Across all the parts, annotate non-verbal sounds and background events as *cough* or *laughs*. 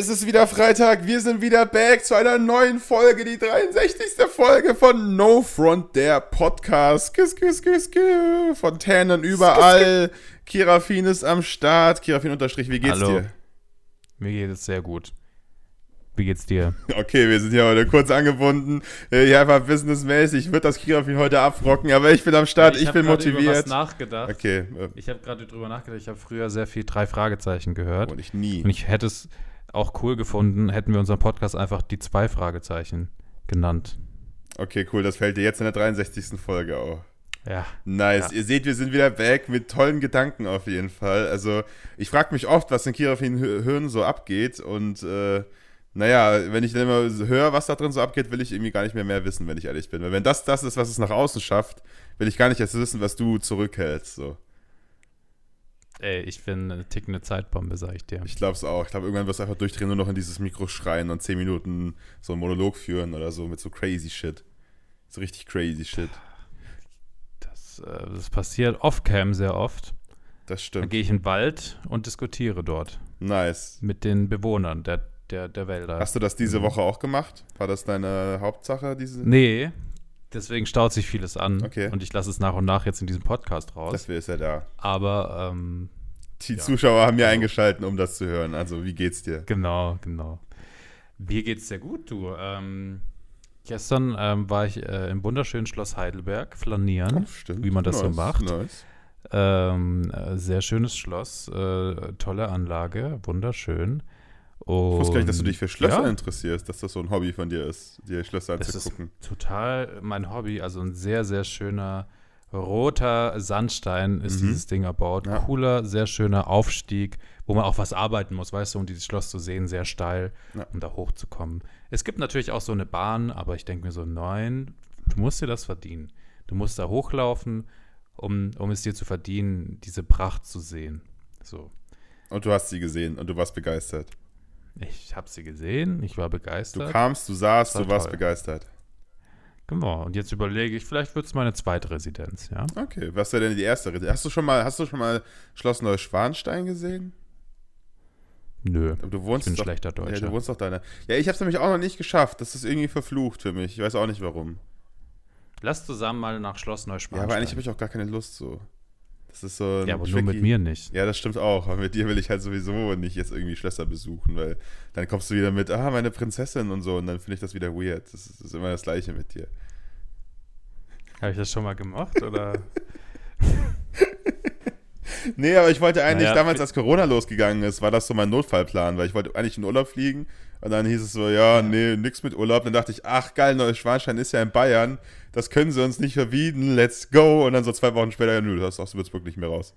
Es ist wieder Freitag, wir sind wieder back zu einer neuen Folge, die 63. Folge von No Front, der Podcast. Kiss, kiss, kiss, kiss. Fontänen überall. Kirafin ist am Start. Kirafin unterstrich, wie geht's Hallo. dir? Mir geht es sehr gut. Wie geht's dir? Okay, wir sind hier heute kurz angebunden. Äh, Hier einfach businessmäßig. Ich würde das Kirafin heute abrocken, aber ich bin am Start, ich, hab bin gerade Über was motiviert. nachgedacht. Okay, äh, Ich habe gerade drüber nachgedacht. Ich habe früher sehr viel drei Fragezeichen gehört. und ich nie. Und ich hätte es auch cool gefunden, hätten wir unseren Podcast einfach die zwei Fragezeichen genannt. Okay, cool, das fällt dir jetzt in der 63. Folge auf. Ja. Nice. Ja. Ihr seht, wir sind wieder back mit tollen Gedanken auf jeden Fall. Also, ich frage mich oft, was in Kirafin Hirn so abgeht. Und, äh, naja, wenn ich dann immer höre, was da drin so abgeht, will ich irgendwie gar nicht mehr mehr wissen, wenn ich ehrlich bin. Weil wenn das das ist, was es nach außen schafft, will ich gar nicht erst wissen, was du zurückhältst. So. Ey, ich bin eine tickende Zeitbombe, sag ich dir. Ich glaube es auch. Ich glaube, irgendwann wirst du einfach durchdrehen, nur noch in dieses Mikro schreien und 10 Minuten so einen Monolog führen oder so mit so crazy shit. So richtig crazy shit. Das, äh, das passiert off-cam sehr oft. Das Dann stimmt. gehe ich in den Wald und diskutiere dort Nice. mit den Bewohnern der, der, der Wälder. Hast du das diese Mhm. Woche auch gemacht? War das deine Hauptsache? Diese? Nee, deswegen staut sich vieles an. Okay. Und ich lasse es nach und nach jetzt in diesem Podcast raus. Dafür ist er da. Aber ähm, Die Ja. Zuschauer haben ja Also- eingeschaltet, um das zu hören. Also, wie geht's dir? genau, genau. Mir geht's sehr gut, du. Ähm, gestern ähm, war ich äh, im wunderschönen Schloss Heidelberg flanieren. stimmt. wie man das so macht. Nice. Ähm, äh, sehr schönes Schloss, äh, tolle Anlage, wunderschön. Ich wusste gar nicht, dass du dich für Schlösser ja, interessierst, dass das so ein Hobby von dir ist, dir Schlösser Das ist anzugucken. total mein Hobby. Also ein sehr, sehr schöner roter Sandstein ist Mhm. dieses Ding erbaut. Ja. Cooler, sehr schöner Aufstieg, wo man auch was arbeiten muss, weißt du, um dieses Schloss zu sehen, sehr steil, Ja. um da hochzukommen. Es gibt natürlich auch so eine Bahn, aber ich denke mir so, nein, du musst dir das verdienen. Du musst da hochlaufen, um, um es dir zu verdienen, diese Pracht zu sehen. So. Und du hast sie gesehen und du warst begeistert. Ich habe sie gesehen, ich war Du begeistert. kamst, du saßt, War du warst toll. begeistert. Genau. Und jetzt überlege ich, vielleicht wird es meine zweite Residenz, ja? Okay, was wäre denn die erste Rede? Hast du schon mal, hast du schon mal Schloss Neuschwanstein gesehen? Nö. Du wohnst Ich bin doch, schlechter Ja, Deutscher. du wohnst doch da. ne? Ja, ich habe es nämlich auch noch nicht geschafft. Das ist irgendwie verflucht für mich. Ich weiß auch nicht warum. Lass zusammen mal nach Schloss Ja, Neuschwanstein. aber eigentlich habe ich auch gar keine Lust so. Das ist so ein Ja, aber nur mit tricky- mir nicht. Ja, das stimmt auch. Aber mit dir will ich halt sowieso nicht jetzt irgendwie Schlösser besuchen, weil dann kommst du wieder mit, ah, meine Prinzessin und so und dann finde ich das wieder weird. Das ist, das ist immer das Gleiche mit dir. Habe ich das schon mal gemacht? Oder? *laughs* Nee, aber ich wollte eigentlich Naja, damals, als Corona losgegangen ist, war das so mein Notfallplan, weil ich wollte eigentlich in Urlaub fliegen und dann hieß es so, ja, nee, nix mit Urlaub. Dann dachte ich, ach geil, Neuschwanstein ist ja in Bayern, das können sie uns nicht verbieten, let's go. Und dann so zwei Wochen später, ja, nö, das aus Würzburg nicht mehr raus.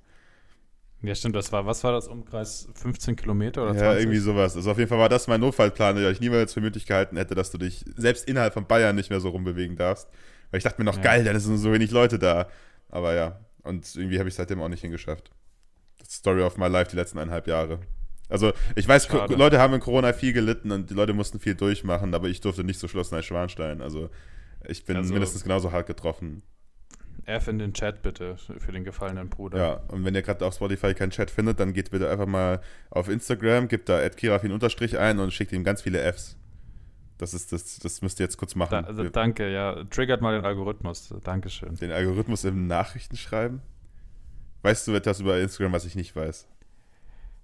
ja, stimmt, das war, was war das, Umkreis 15 Kilometer oder Ja, 20? irgendwie sowas. Also auf jeden Fall war das mein Notfallplan, der ich niemals für möglich gehalten hätte, dass du dich selbst innerhalb von Bayern nicht mehr so rumbewegen darfst. Weil ich dachte mir noch, Ja. geil, dann sind so wenig Leute da. Aber ja, und irgendwie habe ich seitdem auch nicht hingeschafft. Das Story of my life die letzten eineinhalb Jahre. Also ich weiß, Schade. Leute haben in Corona viel gelitten und die Leute mussten viel durchmachen, aber ich durfte nicht so Schloss Neuschwanstein. Also ich bin Also- mindestens genauso hart getroffen. F in den Chat bitte für den gefallenen Bruder. Ja, und wenn ihr gerade auf Spotify keinen Chat findet, dann geht bitte einfach mal auf Instagram, gebt da kirafin ein und schickt ihm ganz viele Fs. Das ist das, das müsst ihr jetzt kurz machen. Da, also, danke, ja. Triggert mal den Algorithmus. Dankeschön. Den Algorithmus im Nachrichten schreiben. Weißt du etwas über Instagram, was ich nicht weiß?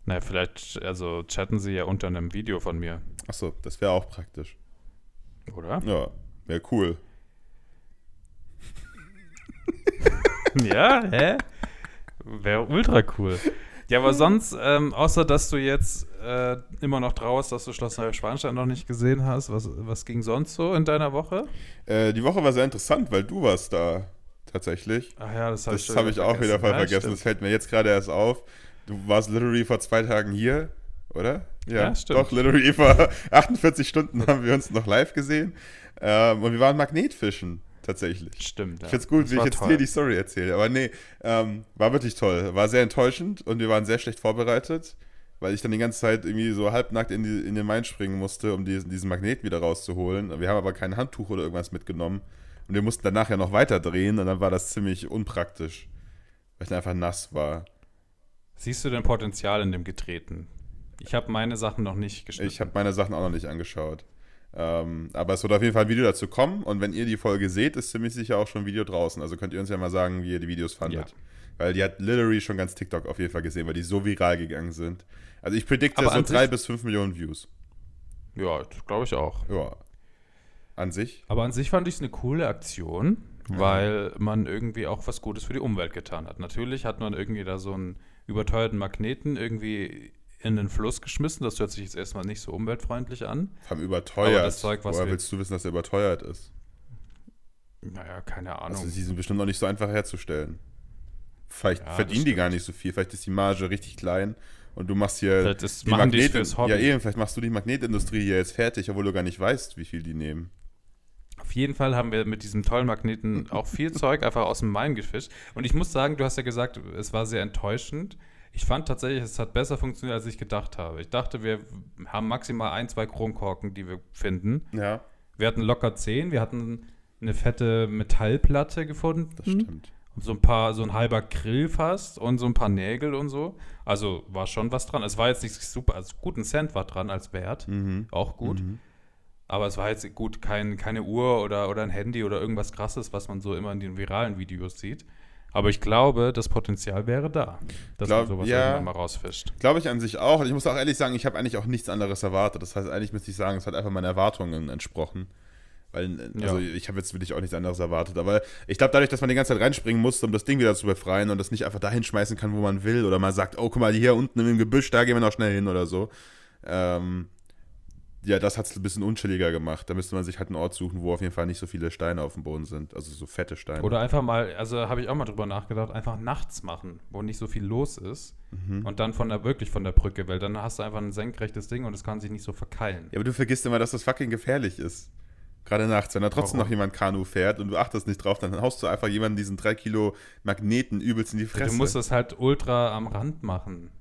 Naja, vielleicht, also chatten sie ja unter einem Video von mir, Achso, das wäre auch praktisch. oder? Ja, wäre cool. *laughs* ja, hä? Wäre ultra cool. Ja, aber sonst, ähm, außer dass du jetzt äh, immer noch trauerst, dass du Schloss Neuschwanstein noch nicht gesehen hast, was, was ging sonst so in deiner Woche? Äh, die Woche war sehr interessant, weil du warst da tatsächlich. Ach ja, das habe ich, Das habe ich auch wieder voll Ja, vergessen. stimmt. Das fällt mir jetzt gerade erst auf. Du warst literally vor zwei Tagen hier, oder? Ja, stimmt. Doch, literally vor *laughs* 48 Stunden haben wir uns noch live gesehen. Ähm, und wir waren Magnetfischen, tatsächlich. Stimmt. Ich find's gut, Das wie ich jetzt toll. dir die Story erzähle. Aber nee, ähm, war wirklich toll. War sehr enttäuschend und wir waren sehr schlecht vorbereitet, weil ich dann die ganze Zeit irgendwie so halbnackt in, die, in den Main springen musste, um diesen, diesen Magnet wieder rauszuholen. Wir haben aber kein Handtuch oder irgendwas mitgenommen. Und wir mussten danach ja noch weiter drehen und dann war das ziemlich unpraktisch, weil ich dann einfach nass war. Siehst du denn Potenzial in dem Getreten? Ich habe meine Sachen noch nicht geschnitten. Ich habe meine Sachen auch noch nicht angeschaut. Ähm, aber es wird auf jeden Fall ein Video dazu kommen und wenn ihr die Folge seht, ist ziemlich sicher auch schon ein Video draußen. Also könnt ihr uns ja mal sagen, wie ihr die Videos fandet. Ja. Weil die hat literally schon ganz TikTok auf jeden Fall gesehen, weil die so viral gegangen sind. Also ich predikte so drei bis fünf Millionen Views. Ja, glaube ich auch. Ja. An sich. Aber an sich fand ich es eine coole Aktion, weil man irgendwie auch was Gutes für die Umwelt getan hat. Natürlich hat man irgendwie da so einen überteuerten Magneten irgendwie in den Fluss geschmissen. Das hört sich jetzt erstmal nicht so umweltfreundlich an. Allem überteuert. Aber das Zeug, was Woher willst du wissen, dass er überteuert ist? Naja, keine Ahnung. Also die sind bestimmt noch nicht so einfach herzustellen. Vielleicht Ja, verdienen das die gar nicht so viel. Vielleicht ist die Marge richtig klein und du machst hier machen die fürs Hobby. Ja, eben, vielleicht machst du die Magnetindustrie hier jetzt fertig, obwohl du gar nicht weißt, wie viel die nehmen. Auf jeden Fall haben wir mit diesem tollen Magneten auch viel Zeug einfach aus dem Main gefischt. Und ich muss sagen, du hast ja gesagt, es war sehr enttäuschend. Ich fand tatsächlich, es hat besser funktioniert, als ich gedacht habe. Ich dachte, wir haben maximal ein, zwei Kronkorken, die wir finden. Ja, Wir hatten locker zehn. Wir hatten eine fette Metallplatte gefunden. das stimmt. Und so ein paar, so ein halber Grill fast und so ein paar Nägel und so. Also war schon was dran. Es war jetzt nicht super, also guten Cent war dran als Wert. Mhm. Auch gut. Aber es war jetzt gut, kein, keine Uhr oder, oder ein Handy oder irgendwas krasses, was man so immer in den viralen Videos sieht. Aber ich glaube, das Potenzial wäre da, dass Glaub- man sowas ja. irgendwann mal rausfischt. Glaube ich an sich auch. Und ich muss auch ehrlich sagen, ich habe eigentlich auch nichts anderes erwartet. Das heißt, eigentlich müsste ich sagen, es hat einfach meinen Erwartungen entsprochen. Weil, also Ja. ich habe jetzt wirklich auch nichts anderes erwartet. Aber ich glaube, dadurch, dass man die ganze Zeit reinspringen musste, um das Ding wieder zu befreien und das nicht einfach dahin schmeißen kann, wo man will, oder mal sagt, oh, guck mal, hier unten im Gebüsch, da gehen wir noch schnell hin oder so. Ähm, ja, das hat es ein bisschen unchilliger gemacht. Da müsste man sich halt einen Ort suchen, wo auf jeden Fall nicht so viele Steine auf dem Boden sind. Also so fette Steine. Oder einfach mal, also habe ich auch mal drüber nachgedacht, einfach nachts machen, wo nicht so viel los ist. Mhm. Und dann von der, wirklich von der Brücke, weil dann hast du einfach ein senkrechtes Ding und es kann sich nicht so verkeilen. Ja, aber du vergisst immer, dass das fucking gefährlich ist. Gerade nachts, wenn da trotzdem Warum? noch jemand Kanu fährt und du achtest nicht drauf, dann haust du einfach jemanden diesen 3 Kilo Magneten übelst in die Fresse. Du musst das halt ultra am Rand machen.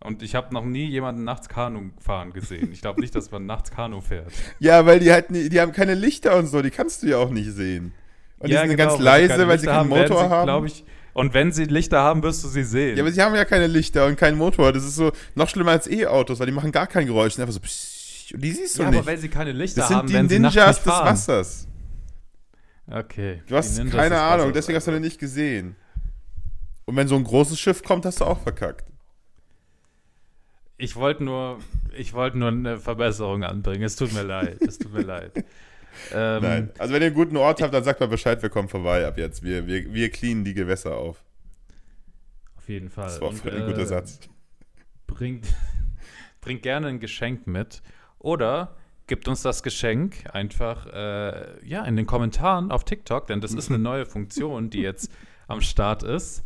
Und ich habe noch nie jemanden nachts Kanu fahren gesehen. Ich glaube nicht, dass man nachts Kanu fährt. *laughs* ja, weil die halt, nie- die haben keine Lichter und so, die kannst du ja auch nicht sehen. Und die sind ganz genau, leise, keine weil sie Lichter keinen werden Motor sie, haben. ich, und wenn sie Lichter haben, wirst du sie sehen. ja, aber sie haben ja keine Lichter und keinen Motor. Das ist so noch schlimmer als E-Autos, weil die machen gar kein Geräusch. Die sind einfach so, pssst, und die siehst du Ja, nicht. aber wenn sie keine Lichter das sind haben, die werden sie nachts Ninjas des. Wassers. Okay. Du hast die keine Ahnung, deswegen hast du den nicht gesehen. Und wenn so ein großes Schiff kommt, hast du auch verkackt. Ich wollte nur, ich wollte nur eine Verbesserung anbringen. Es tut mir leid. Es tut mir leid. *laughs* Ähm, Nein. Also wenn ihr einen guten Ort habt, dann sagt mal Bescheid, wir kommen vorbei ab jetzt. Wir, wir, wir cleanen die Gewässer auf. Auf jeden Fall. Das war Und, ein äh, guter Satz. Bringt, *laughs* bringt gerne ein Geschenk mit. Oder gibt uns das Geschenk einfach äh, ja, in den Kommentaren auf TikTok, denn das ist eine neue Funktion, die jetzt am Start ist.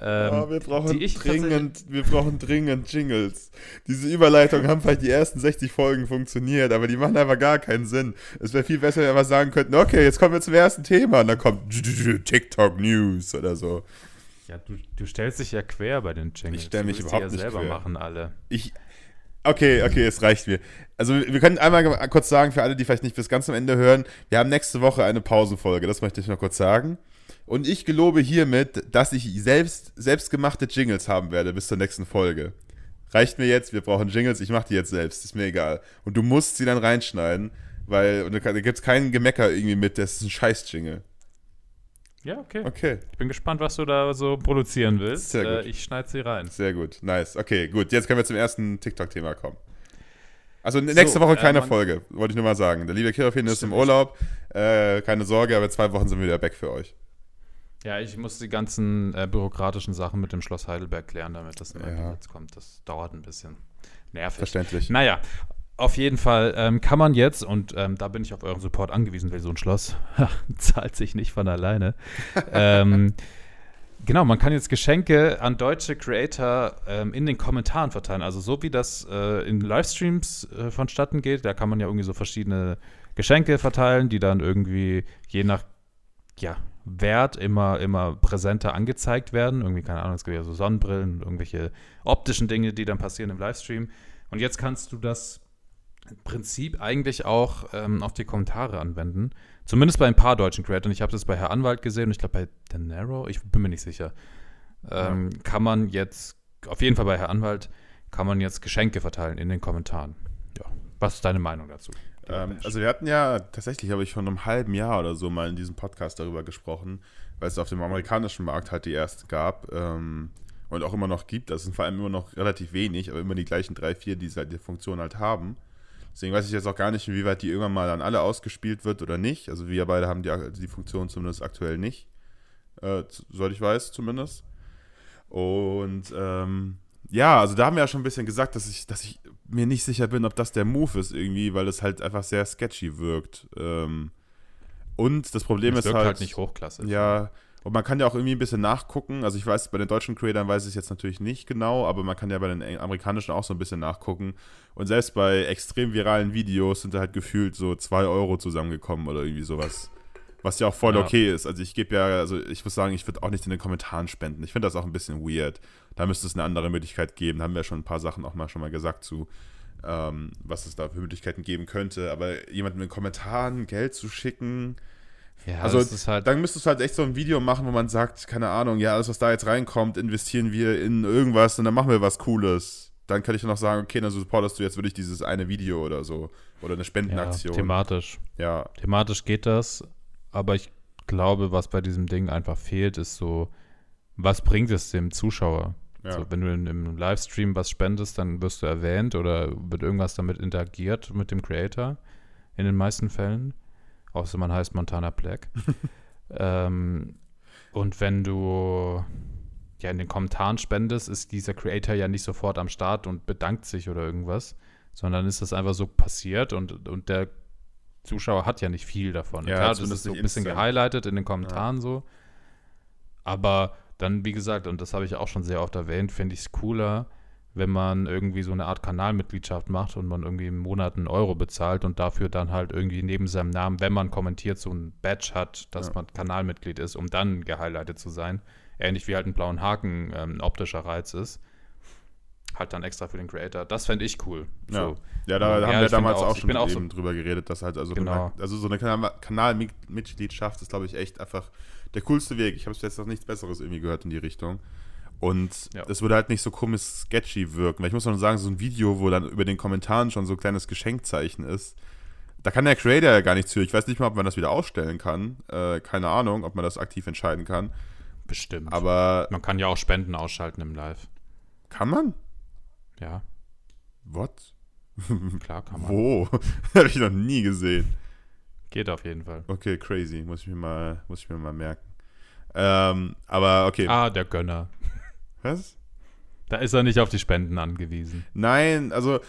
Ähm, oh, wir brauchen die ich dringend, wir brauchen dringend Jingles. Diese Überleitungen haben vielleicht die ersten 60 Folgen funktioniert, aber die machen einfach gar keinen Sinn. Es wäre viel besser, wenn wir sagen könnten, okay, jetzt kommen wir zum ersten Thema und dann kommt TikTok News oder so. Ja, du, du stellst dich ja quer bei den Jingles. Ich stell mich überhaupt die nicht ja selber quer. machen alle. Ich. Okay, okay, es reicht mir. Also, wir können einmal kurz sagen, für alle, die vielleicht nicht bis ganz am Ende hören, wir haben nächste Woche eine Pausenfolge, das möchte ich noch kurz sagen. Und ich gelobe hiermit, dass ich selbst selbstgemachte Jingles haben werde bis zur nächsten Folge. Reicht mir jetzt, wir brauchen Jingles, ich mache die jetzt selbst, ist mir egal. Und du musst sie dann reinschneiden, weil und da, da gibt es keinen Gemecker irgendwie mit, das ist ein Scheiß-Jingle. Ja, okay. Okay, Ich bin gespannt, was du da so produzieren willst. Sehr gut. Äh, ich schneide sie rein. sehr gut, nice. Okay, gut, jetzt können wir zum ersten TikTok-Thema kommen. Also nächste So, Woche äh, keine man- Wollte ich nur mal sagen. Der liebe Kirafin ist im. Urlaub. Äh, keine Sorge, aber in zwei Wochen sind wir wieder back für euch. Ja, ich muss die ganzen äh, bürokratischen Sachen mit dem Schloss Heidelberg klären, damit das Ja. Gesetz kommt. Das dauert ein bisschen. Nervig. Verständlich. Naja, auf jeden Fall ähm, kann man jetzt, und ähm, da bin ich auf euren Support angewiesen, weil so ein Schloss *laughs* zahlt sich nicht von alleine. *laughs* ähm, genau, man kann jetzt Geschenke an deutsche Creator ähm, in den Kommentaren verteilen. Also so wie das äh, in Livestreams äh, vonstatten geht, da kann man ja irgendwie so verschiedene Geschenke verteilen, die dann irgendwie je nach ja, Wert immer, immer präsenter angezeigt werden. Irgendwie, keine Ahnung, es gibt ja so Sonnenbrillen, irgendwelche optischen Dinge, die dann passieren im Livestream. Und jetzt kannst du das Prinzip eigentlich auch ähm, auf die Kommentare anwenden. Zumindest bei ein paar deutschen Creatoren. Ich habe das bei Herr Anwalt gesehen und ich glaube bei Denaro, ich bin mir nicht sicher. Ähm, Kann man jetzt, auf jeden Fall bei Herr Anwalt, kann man jetzt Geschenke verteilen in den Kommentaren. Ja. Was ist deine Meinung dazu? Ähm, also wir hatten ja tatsächlich, habe ich vor einem halben Jahr oder so mal in diesem Podcast darüber gesprochen, weil es auf dem amerikanischen Markt halt die erste gab ähm, und auch immer noch gibt. Das sind vor allem immer noch relativ wenig, aber immer die gleichen drei, vier, die halt die Funktion halt haben. Deswegen weiß ich jetzt auch gar nicht, inwieweit die irgendwann mal an alle ausgespielt wird oder nicht. Also wir beide haben die, die Funktion zumindest aktuell nicht. Äh, soweit ich weiß, zumindest. Und ähm, ja, also da haben wir ja schon ein bisschen gesagt, dass ich, dass ich mir nicht sicher bin, ob das der Move ist irgendwie, weil es halt einfach sehr sketchy wirkt. Ähm, und das Problem Es ist wirkt halt, halt nicht hochklassig. ja, und man kann ja auch irgendwie ein bisschen nachgucken. Also ich weiß, bei den deutschen Creators weiß ich es jetzt natürlich nicht genau, aber man kann ja bei den amerikanischen auch so ein bisschen nachgucken. Und selbst bei extrem viralen Videos sind da halt gefühlt so 2 Euro zusammengekommen oder irgendwie sowas. Was ja auch voll Ja. okay ist. Also ich gebe ja, also ich muss sagen, ich würde auch nicht in den Kommentaren spenden. Ich finde das auch ein bisschen weird. Da müsste es eine andere Möglichkeit geben. Da haben wir schon ein paar Sachen auch mal schon mal gesagt zu, ähm, was es da für Möglichkeiten geben könnte. Aber jemandem in den Kommentaren Geld zu schicken, Ja, also halt. dann müsstest du halt echt so ein Video machen, wo man sagt, keine Ahnung, ja, alles, was da jetzt reinkommt, investieren wir in irgendwas und dann machen wir was Cooles. Dann kann ich dann noch sagen, okay, dann supportest du jetzt wirklich dieses eine Video oder so. Oder eine ja, Spendenaktion. thematisch. Ja, Thematisch geht das, aber ich glaube, was bei diesem Ding einfach fehlt, ist so, was bringt es dem Zuschauer? ja. So, wenn du in, im Livestream was spendest, dann wirst du erwähnt oder wird irgendwas damit interagiert mit dem Creator. In den meisten Fällen. Außer man heißt Montana Black. *laughs* ähm, und wenn du ja in den Kommentaren spendest, ist dieser Creator ja nicht sofort am Start und bedankt sich oder irgendwas, sondern ist das einfach so passiert und, und der Zuschauer hat ja nicht viel davon. Ja, Klar, das ist so ein bisschen instant. gehighlightet in den Kommentaren so. Aber dann, wie gesagt, und das habe ich auch schon sehr oft erwähnt, finde ich es cooler, wenn man irgendwie so eine Art Kanalmitgliedschaft macht und man irgendwie im Monat einen Euro bezahlt und dafür dann halt irgendwie neben seinem Namen, wenn man kommentiert, so ein Badge hat, dass Ja. man Kanalmitglied ist, um dann gehighlightet zu sein. Ähnlich wie halt ein blauen Haken ähm, ein optischer Reiz ist. Halt dann extra für den Creator. Das fände ich cool. Ja. So. Ja, da Ja, haben wir damals auch- auch schon auch so- drüber geredet, dass halt also, Genau. also so eine Kanal Kanalmitgliedschaft ist, glaube ich, echt einfach der coolste Weg. Ich habe jetzt noch nichts Besseres irgendwie gehört in die Richtung. Und Ja. es würde halt nicht so komisch sketchy wirken. Weil ich muss noch sagen, so ein Video, wo dann über den Kommentaren schon so ein kleines Geschenkzeichen ist, da kann der Creator ja gar nichts für. Ich weiß nicht mal, ob man das wieder ausstellen kann. Äh, keine Ahnung, ob man das aktiv entscheiden kann. Bestimmt. Aber man kann ja auch Spenden ausschalten im Live. kann man? Ja, What? *laughs* klar kann man. Wo? *laughs* habe ich noch nie gesehen. Geht auf jeden Fall. Okay, crazy. Muss ich mir mal, muss ich mir mal merken. Ähm, aber okay. Ah, der Gönner. Was? Da ist er nicht auf die Spenden angewiesen. Nein, also,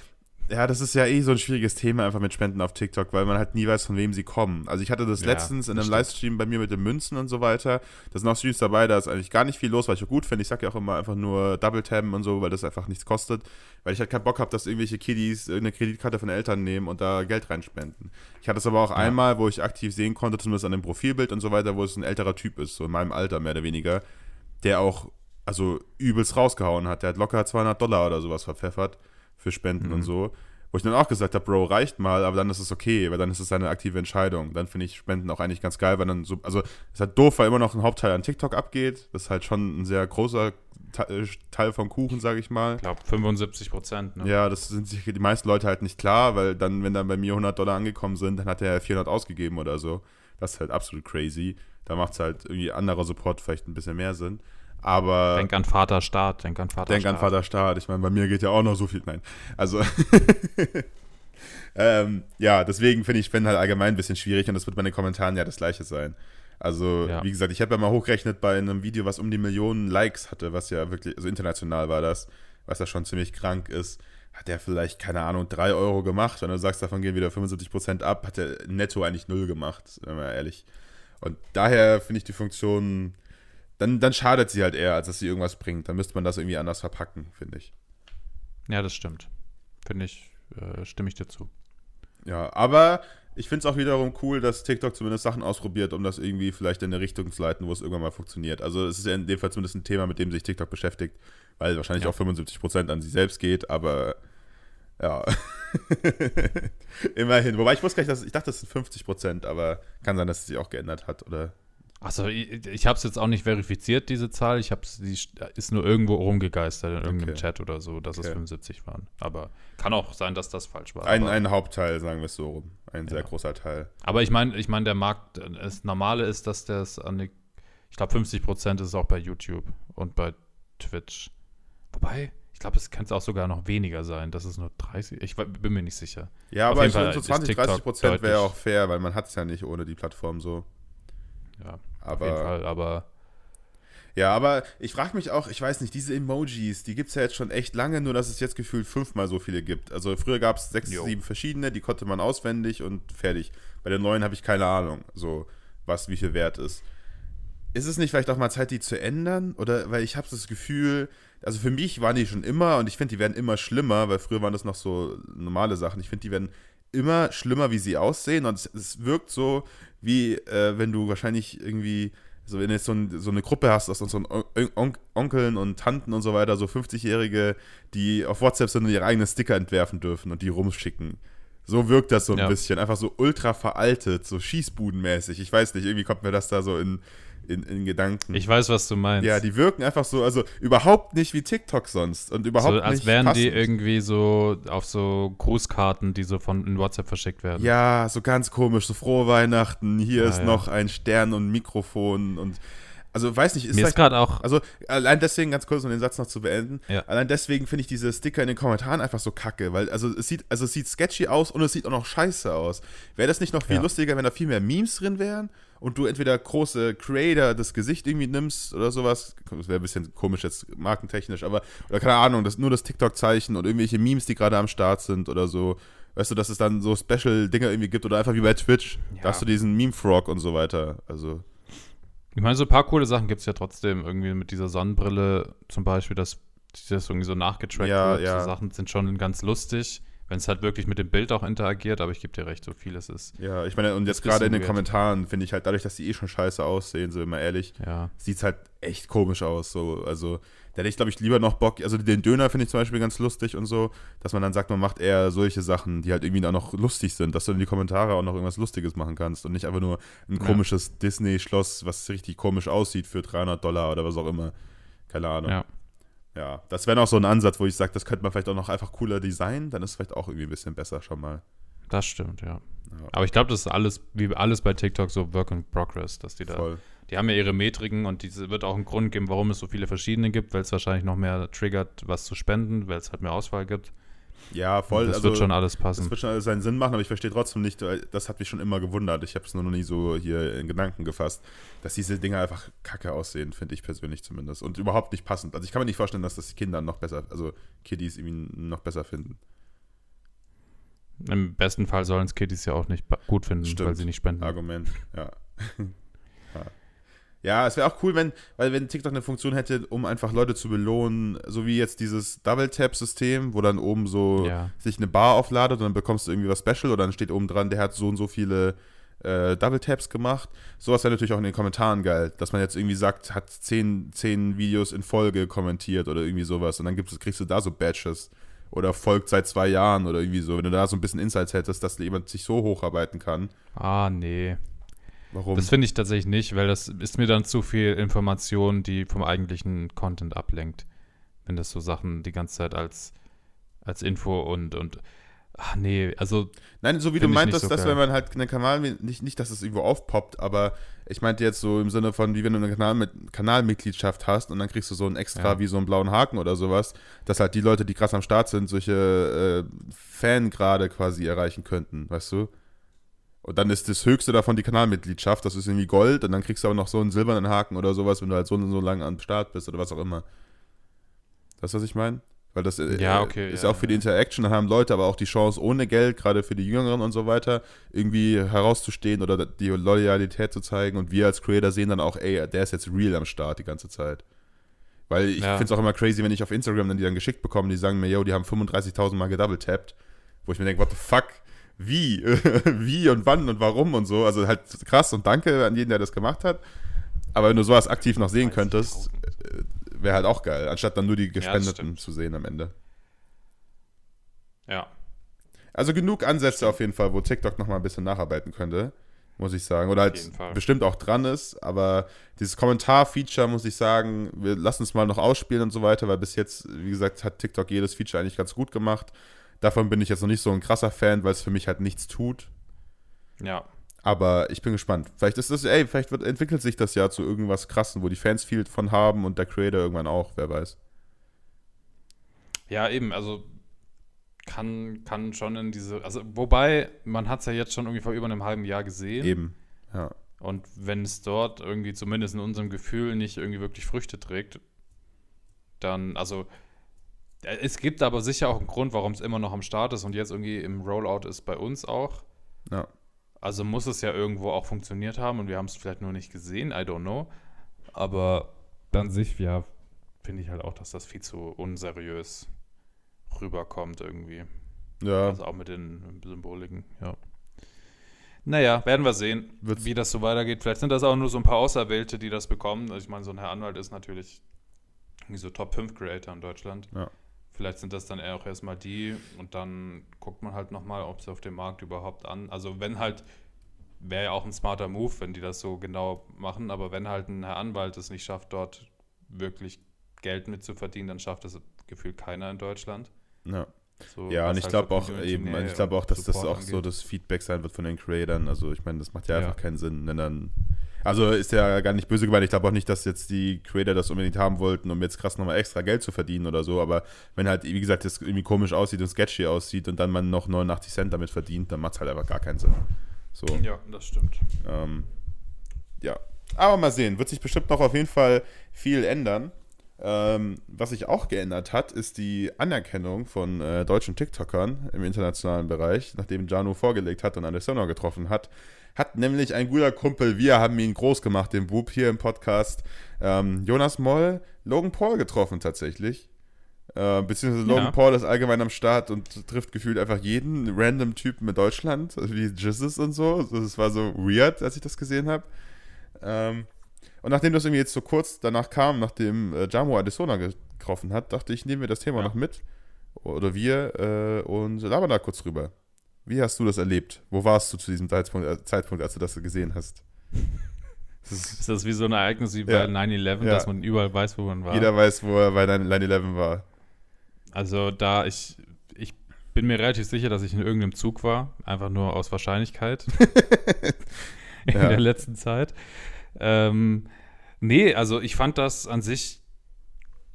ja, das ist ja eh so ein schwieriges Thema einfach mit Spenden auf TikTok, weil man halt nie weiß, von wem sie kommen. Also ich hatte das Ja, letztens in einem stimmt. Livestream bei mir mit den Münzen und so weiter. Da sind auch Streams dabei, da ist eigentlich gar nicht viel los, was ich auch gut finde. Ich sag ja auch immer einfach nur Double Tabben und so, weil das einfach nichts kostet. Weil ich halt keinen Bock habe, dass irgendwelche Kiddies irgendeine Kreditkarte von Eltern nehmen und da Geld reinspenden. Ich hatte es aber auch einmal, wo ich aktiv sehen konnte, zumindest an dem Profilbild und so weiter, wo es ein älterer Typ ist, so in meinem Alter mehr oder weniger, der auch also übelst rausgehauen hat. Der hat locker 200 Dollar oder sowas verpfeffert für Spenden Mhm. und so. Wo ich dann auch gesagt habe, Bro, reicht mal, aber dann ist es okay, weil dann ist es eine aktive Entscheidung. Dann finde ich Spenden auch eigentlich ganz geil, weil dann so, also es ist halt doof, weil immer noch ein Hauptteil an TikTok abgeht. Das ist halt schon ein sehr großer Te- Teil vom Kuchen, sage ich mal. Ich glaube 75 Prozent. Ne? Ja, das sind sich die meisten Leute halt nicht klar, weil dann, wenn dann bei mir 100 Dollar angekommen sind, dann hat er 400 ausgegeben oder so. Das ist halt absolut crazy. Da macht es halt irgendwie anderer Support vielleicht ein bisschen mehr Sinn. Aber Denk an Vater Staat, denk an Vater denk an Vater Staat. Ich meine, bei mir geht ja auch noch so viel. Nein. Also, *laughs* ähm, ja, deswegen finde ich Spenden halt allgemein ein bisschen schwierig und das wird bei den Kommentaren ja das gleiche sein. Also, Ja. wie gesagt, ich habe ja mal hochgerechnet bei einem Video, was um die Millionen Likes hatte, was ja wirklich, also international war das, was ja schon ziemlich krank ist, hat der vielleicht, keine Ahnung, 3 Euro gemacht. Wenn du sagst, davon gehen wieder 75% ab, hat der netto eigentlich null gemacht, wenn man ehrlich. Und daher finde ich die Funktion, dann, dann schadet sie halt eher, als dass sie irgendwas bringt. Dann müsste man das irgendwie anders verpacken, finde ich. Ja, das stimmt. Finde ich, äh, stimme ich dir zu. Ja, aber ich finde es auch wiederum cool, dass TikTok zumindest Sachen ausprobiert, um das irgendwie vielleicht in eine Richtung zu leiten, wo es irgendwann mal funktioniert. Also es ist ja in dem Fall zumindest ein Thema, mit dem sich TikTok beschäftigt, weil wahrscheinlich Ja. auch 75% an sie selbst geht, aber *laughs* ja. Immerhin. Wobei ich wusste gar nicht, dass ich dachte, das sind 50%, aber kann sein, dass es sich auch geändert hat oder Achso, ich, ich habe es jetzt auch nicht verifiziert, diese Zahl. Ich hab's, die ist nur irgendwo rumgegeistert in irgendeinem Okay. Chat oder so, dass es Okay. 75 waren. Aber kann auch sein, dass das falsch war. Ein, ein Hauptteil, sagen wir es so rum. Ein sehr Ja. großer Teil. aber ich meine, ich mein, der Markt, das Normale ist, dass das an die, ich glaube 50 Prozent ist auch bei YouTube und bei Twitch. Wobei, ich glaube, es könnte auch sogar noch weniger sein. Das ist nur 30. Ich bin mir nicht sicher. Ja, Auf aber ich finde so ist 20, TikTok 30 Prozent wäre auch fair, weil man hat es ja nicht ohne die Plattform so. Ja, auf jeden Aber Fall. Aber ja, aber ich frage mich auch, ich weiß nicht, diese Emojis, die gibt es ja jetzt schon echt lange, nur dass es jetzt gefühlt fünfmal so viele gibt. Also früher gab es sechs, Jo. sieben verschiedene, die konnte man auswendig und fertig. Bei den neuen habe ich keine Ahnung, so was wie viel wert ist. Ist es nicht vielleicht auch mal Zeit, die zu ändern? Oder weil ich habe das Gefühl, also für mich waren die schon immer und ich finde, die werden immer schlimmer, weil früher waren das noch so normale Sachen. Ich finde, die werden immer schlimmer, wie sie aussehen und es, es wirkt so, wie äh, wenn du wahrscheinlich irgendwie, so wenn du jetzt so, ein, so eine Gruppe hast aus unseren On On Onkeln und Tanten und so weiter, so 50-Jährige, die auf WhatsApp sind und ihre eigenen Sticker entwerfen dürfen und die rumschicken. So wirkt das so ein Ja. bisschen. Einfach so ultra veraltet, so schießbudenmäßig. Ich weiß nicht, irgendwie kommt mir das da so in, in, in Gedanken. ich weiß, was du meinst. ja, die wirken einfach so, also überhaupt nicht wie TikTok sonst und überhaupt so, als nicht wären die passend. irgendwie so auf so Grußkarten, die so von in WhatsApp verschickt werden. Ja, so ganz komisch, so frohe Weihnachten, hier Ja, ist ja. noch ein Stern und ein Mikrofon und also weiß nicht, ist Mir ist gerade auch. Also allein deswegen, ganz kurz, um den Satz noch zu beenden, Ja. allein deswegen finde ich diese Sticker in den Kommentaren einfach so kacke, weil also es sieht, also es sieht sketchy aus und es sieht auch noch scheiße aus. Wäre das nicht noch viel Ja. lustiger, wenn da viel mehr Memes drin wären und du entweder große Creator das Gesicht irgendwie nimmst oder sowas, das wäre ein bisschen komisch jetzt markentechnisch, aber oder keine Ahnung, das, nur das TikTok-Zeichen und irgendwelche Memes, die gerade am Start sind oder so. Weißt du, dass es dann so Special-Dinger irgendwie gibt oder einfach wie bei Twitch, Ja. da hast du diesen Meme-Frog und so weiter. Also, Ich meine, so ein paar coole Sachen gibt es ja trotzdem. Irgendwie mit dieser Sonnenbrille zum Beispiel, dass das irgendwie so nachgetrackt Ja, wird. ja. So Sachen sind schon ganz lustig, wenn es halt wirklich mit dem Bild auch interagiert. Aber ich gebe dir recht, so viel es ist. Ja, ich meine, und jetzt gerade in den weird. Kommentaren finde ich halt, dadurch, dass die eh schon scheiße aussehen, so immer ehrlich, Ja. sieht es halt echt komisch aus. So. Also, da hätte ich, glaube ich, lieber noch Bock, also den Döner finde ich zum Beispiel ganz lustig und so, dass man dann sagt, man macht eher solche Sachen, die halt irgendwie auch noch lustig sind, dass du in die Kommentare auch noch irgendwas Lustiges machen kannst und nicht einfach nur ein Ja. komisches Disney-Schloss, was richtig komisch aussieht für 300 Dollar oder was auch immer. Keine Ahnung. Ja. Ja, das wäre noch so ein Ansatz, wo ich sage, das könnte man vielleicht auch noch einfach cooler designen, dann ist es vielleicht auch irgendwie ein bisschen besser schon mal. Das stimmt, ja. Ja. Aber ich glaube, das ist alles, wie alles bei TikTok, so Work in Progress, dass die da. Voll. Die haben ja ihre Metriken und diese wird auch einen Grund geben, warum es so viele verschiedene gibt, weil es wahrscheinlich noch mehr triggert, was zu spenden, weil es halt mehr Auswahl gibt. Ja, voll. das also, wird schon alles Das passen. wird schon alles seinen Sinn machen, aber ich verstehe trotzdem nicht, das hat mich schon immer gewundert. Ich habe es nur noch nie so hier in Gedanken gefasst, dass diese Dinge einfach kacke aussehen, finde ich persönlich zumindest. Und überhaupt nicht passend. Also ich kann mir nicht vorstellen, dass das Kinder noch besser, also Kiddies irgendwie noch besser finden. Im besten Fall sollen es Kiddies ja auch nicht gut finden, Stimmt. weil sie nicht spenden. Argument, ja. *laughs* Ja, es wäre auch cool, wenn, weil wenn TikTok eine Funktion hätte, um einfach Leute zu belohnen, so wie jetzt dieses Double-Tap-System, wo dann oben so Ja. sich eine Bar aufladet und dann bekommst du irgendwie was Special oder dann steht oben dran, der hat so und so viele äh, Double Taps gemacht. Sowas wäre natürlich auch in den Kommentaren geil, dass man jetzt irgendwie sagt, hat zehn, zehn Videos in Folge kommentiert oder irgendwie sowas und dann gibt's, kriegst du da so Badges oder folgt seit zwei Jahren oder irgendwie so. Wenn du da so ein bisschen Insights hättest, dass jemand sich so hocharbeiten kann. Ah, nee. Warum? Das finde ich tatsächlich nicht, weil das ist mir dann zu viel Information, die vom eigentlichen Content ablenkt. Wenn das so Sachen die ganze Zeit als, als Info und, und ach nee, also Nein, so wie du meintest, so dass geil. wenn man halt einen Kanal, nicht, nicht, dass es irgendwo aufpoppt, aber ich meinte jetzt so im Sinne von, wie wenn du eine Kanal mit, Kanalmitgliedschaft hast und dann kriegst du so einen extra, Ja. wie so einen blauen Haken oder sowas, dass halt die Leute, die krass am Start sind, solche äh, Fangrade quasi erreichen könnten, weißt du? Und dann ist das höchste davon die Kanalmitgliedschaft, das ist irgendwie Gold und dann kriegst du aber noch so einen silbernen Haken oder sowas, wenn du halt so und so lange am Start bist oder was auch immer. Das, was ich meine? Weil das äh, Ja, okay, ist ja, auch für die. Interaction, dann haben Leute aber auch die Chance, ohne Geld, gerade für die Jüngeren und so weiter, irgendwie herauszustehen oder die Loyalität zu zeigen. Und wir als Creator sehen dann auch, ey, der ist jetzt real am Start die ganze Zeit. Weil ich Ja. finde es auch immer crazy, wenn ich auf Instagram dann die dann geschickt bekomme, die sagen mir, yo, die haben 35.000 Mal gedouble-tappt. Wo ich mir denke, what the fuck? Wie? *laughs* Wie und wann und warum und so. Also halt krass und danke an jeden, der das gemacht hat. Aber wenn du sowas aktiv noch sehen könntest, wäre halt auch geil, anstatt dann nur die Gespendeten stimmt. zu sehen am Ende. ja. Also genug Ansätze auf jeden Fall, wo TikTok noch mal ein bisschen nacharbeiten könnte. muss ich sagen. Oder halt bestimmt auch dran ist, aber dieses Kommentar-Feature, muss ich sagen, wir lassen es mal noch ausspielen und so weiter, weil bis jetzt, wie gesagt, hat TikTok jedes Feature eigentlich ganz gut gemacht. Davon bin ich jetzt noch nicht so ein krasser Fan, weil es für mich halt nichts tut. Ja. Aber ich bin gespannt. Vielleicht ist das, ey, vielleicht wird, entwickelt sich das ja zu irgendwas krassen, wo die Fans viel von haben und der Creator irgendwann auch, wer weiß. Ja, eben, also kann, kann schon in diese, also wobei, man hat es ja jetzt schon irgendwie vor über einem halben Jahr gesehen. Eben, ja. Und wenn es dort irgendwie zumindest in unserem Gefühl nicht irgendwie wirklich Früchte trägt, dann, also es gibt aber sicher auch einen Grund, warum es immer noch am Start ist und jetzt irgendwie im Rollout ist bei uns auch. Ja. Also muss es ja irgendwo auch funktioniert haben und wir haben es vielleicht nur nicht gesehen, I don't know. Aber dann sich, ja, finde ich halt auch, dass das viel zu unseriös rüberkommt irgendwie. Ja. Also auch mit den Symboliken, ja. Naja, werden wir sehen, Wird's wie das so weitergeht. Vielleicht sind das auch nur so ein paar Auserwählte, die das bekommen. Also ich meine, so ein Herr Anwalt ist natürlich irgendwie so Top 5 Creator in Deutschland. Ja. Vielleicht sind das dann eher auch erstmal die und dann guckt man halt nochmal, ob sie auf dem Markt überhaupt an. Also wenn halt, wäre ja auch ein smarter Move, wenn die das so genau machen, aber wenn halt ein Herr Anwalt es nicht schafft, dort wirklich Geld mit zu verdienen, dann schafft das gefühlt keiner in Deutschland. Ja. So, ja, und ich halt glaube auch eben, ich glaube auch, dass Support das auch angeht. so das Feedback sein wird von den Creatern. Also ich meine, das macht ja, ja. einfach keinen Sinn, wenn dann. Also ist ja gar nicht böse gemeint. Ich glaube auch nicht, dass jetzt die Creator das unbedingt haben wollten, um jetzt krass nochmal extra Geld zu verdienen oder so. Aber wenn halt, wie gesagt, das irgendwie komisch aussieht und sketchy aussieht und dann man noch 89 Cent damit verdient, dann macht es halt einfach gar keinen Sinn. So. Ja, das stimmt. Ähm, ja. Aber mal sehen. Wird sich bestimmt noch auf jeden Fall viel ändern. Ähm, was sich auch geändert hat, ist die Anerkennung von äh, deutschen TikTokern im internationalen Bereich, nachdem Janu vorgelegt hat und Alessandro getroffen hat. Hat nämlich ein guter Kumpel, wir haben ihn groß gemacht, den Bub hier im Podcast, ähm, Jonas Moll, Logan Paul getroffen tatsächlich. Äh, beziehungsweise Logan ja. Paul ist allgemein am Start und trifft gefühlt einfach jeden random Typen in Deutschland, also wie Jizzes und so. Das war so weird, als ich das gesehen habe. Ähm, und nachdem das irgendwie jetzt so kurz danach kam, nachdem äh, Jamo Adesona getroffen hat, dachte ich, nehmen wir das Thema ja. noch mit. Oder wir äh, und labern da kurz drüber. Wie hast du das erlebt? Wo warst du zu diesem Zeitpunkt, äh, Zeitpunkt als du das gesehen hast? *laughs* Das ist, ist, das wie so ein Ereignis wie bei ja. 9-11, ja. dass man überall weiß, wo man war? Jeder weiß, wo er bei 9-11 war. Also da ich, ich bin mir relativ sicher, dass ich in irgendeinem Zug war, einfach nur aus Wahrscheinlichkeit *laughs* in der letzten Zeit. Ähm, nee, also ich fand das an sich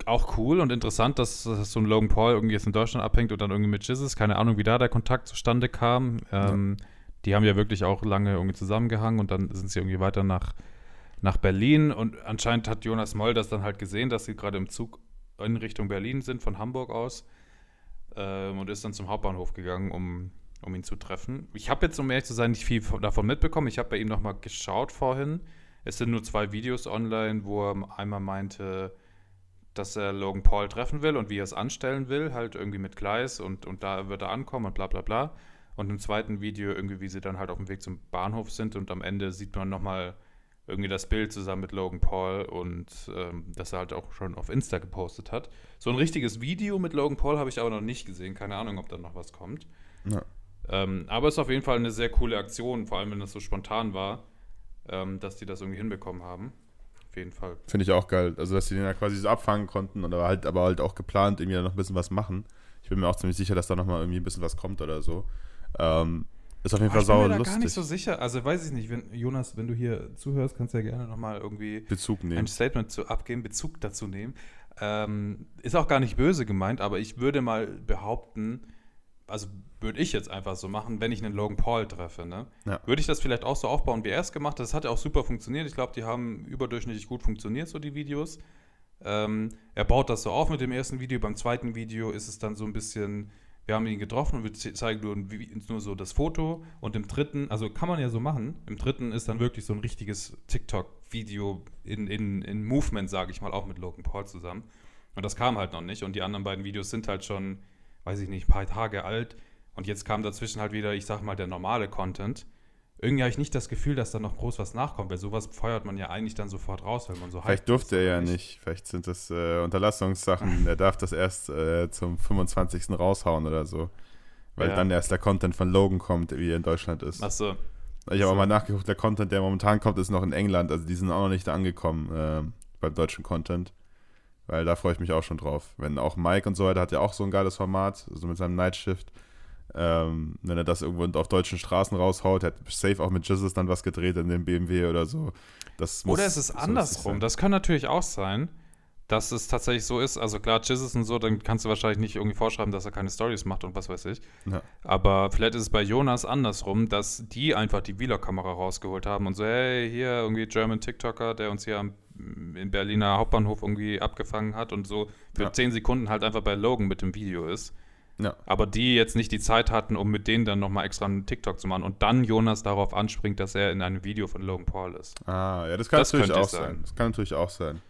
auch cool und interessant, dass, dass, so ein Logan Paul irgendwie jetzt in Deutschland abhängt und dann irgendwie mit Jesus. Keine Ahnung, wie da der Kontakt zustande kam. Ähm, ja. Die haben ja wirklich auch lange irgendwie zusammengehangen und dann sind sie irgendwie weiter nach, nach Berlin. Und anscheinend hat Jonas Moll das dann halt gesehen, dass sie gerade im Zug in Richtung Berlin sind, von Hamburg aus. Ähm, und ist dann zum Hauptbahnhof gegangen, um, um ihn zu treffen. Ich habe jetzt, um ehrlich zu sein, nicht viel davon mitbekommen. Ich habe bei ihm nochmal geschaut vorhin. Es sind nur zwei Videos online, wo er einmal meinte, dass er Logan Paul treffen will und wie er es anstellen will, halt irgendwie mit Gleis und, und da wird er ankommen und bla bla bla. Und im zweiten Video irgendwie, wie sie dann halt auf dem Weg zum Bahnhof sind und am Ende sieht man nochmal irgendwie das Bild zusammen mit Logan Paul und ähm, das er halt auch schon auf Insta gepostet hat. So ein richtiges Video mit Logan Paul habe ich aber noch nicht gesehen. Keine Ahnung, ob da noch was kommt. Ja. Ähm, aber es ist auf jeden Fall eine sehr coole Aktion, vor allem wenn das so spontan war ähm, dass die das irgendwie hinbekommen haben. Auf jeden Fall. Finde ich auch geil. Also, dass sie den ja quasi so abfangen konnten und aber halt, aber halt auch geplant irgendwie noch ein bisschen was machen. Ich bin mir auch ziemlich sicher, dass da nochmal irgendwie ein bisschen was kommt oder so. Ähm, ist auf jeden Fall sauer lustig. Ich bin mir gar nicht so sicher. Also weiß ich nicht, wenn, Jonas, wenn du hier zuhörst, kannst du ja gerne nochmal irgendwie Bezug nehmen. ein Statement zu abgeben, Bezug dazu nehmen. Ähm, ist auch gar nicht böse gemeint, aber ich würde mal behaupten, also würde ich jetzt einfach so machen, wenn ich einen Logan Paul treffe, ne? Ja. Würde ich das vielleicht auch so aufbauen, wie er es gemacht hat. Das hat ja auch super funktioniert. Ich glaube, die haben überdurchschnittlich gut funktioniert, so die Videos. Ähm, er baut das so auf mit dem ersten Video. Beim zweiten Video ist es dann so ein bisschen, wir haben ihn getroffen und wir zeigen nur, nur so das Foto. Und im dritten, also kann man ja so machen, im dritten ist dann wirklich so ein richtiges TikTok-Video in, in, in Movement, sage ich mal, auch mit Logan Paul zusammen. Und das kam halt noch nicht. Und die anderen beiden Videos sind halt schon, weiß ich nicht, ein paar Tage alt. Und jetzt kam dazwischen halt wieder, ich sag mal, der normale Content. Irgendwie habe ich nicht das Gefühl, dass da noch groß was nachkommt, weil sowas feuert man ja eigentlich dann sofort raus, wenn man so Vielleicht durfte er ja nicht. nicht. Vielleicht sind das äh, Unterlassungssachen. er darf das erst äh, zum 25. raushauen oder so. Weil ja. dann erst der Content von Logan kommt, wie er in Deutschland ist. Ach so. Ich habe So. auch mal nachgeguckt, der Content, der momentan kommt, ist noch in England. Also die sind auch noch nicht angekommen äh, beim deutschen Content. Weil da freue ich mich auch schon drauf. Wenn auch Mike und so weiter hat ja auch so ein geiles Format, so mit seinem Nightshift. Ähm, wenn er das irgendwo auf deutschen Straßen raushaut, hat safe auch mit Jesus dann was gedreht in dem BMW oder so. Das muss Oder es ist so andersrum. Das kann natürlich auch sein, dass es tatsächlich so ist. Also klar, Jizzes und so, dann kannst du wahrscheinlich nicht irgendwie vorschreiben, dass er keine Stories macht und was weiß ich. Ja. Aber vielleicht ist es bei Jonas andersrum, dass die einfach die Vlog-Kamera rausgeholt haben und so, hey, hier irgendwie German TikToker, der uns hier am, in Berliner Hauptbahnhof irgendwie abgefangen hat und so für Ja. 10 Sekunden halt einfach bei Logan mit dem Video ist. Ja. Aber die jetzt nicht die Zeit hatten, um mit denen dann nochmal extra einen TikTok zu machen und dann Jonas darauf anspringt, dass er in einem Video von Logan Paul ist. Ah, ja, das kann Das natürlich könnte auch sein. sein. Das kann natürlich auch sein.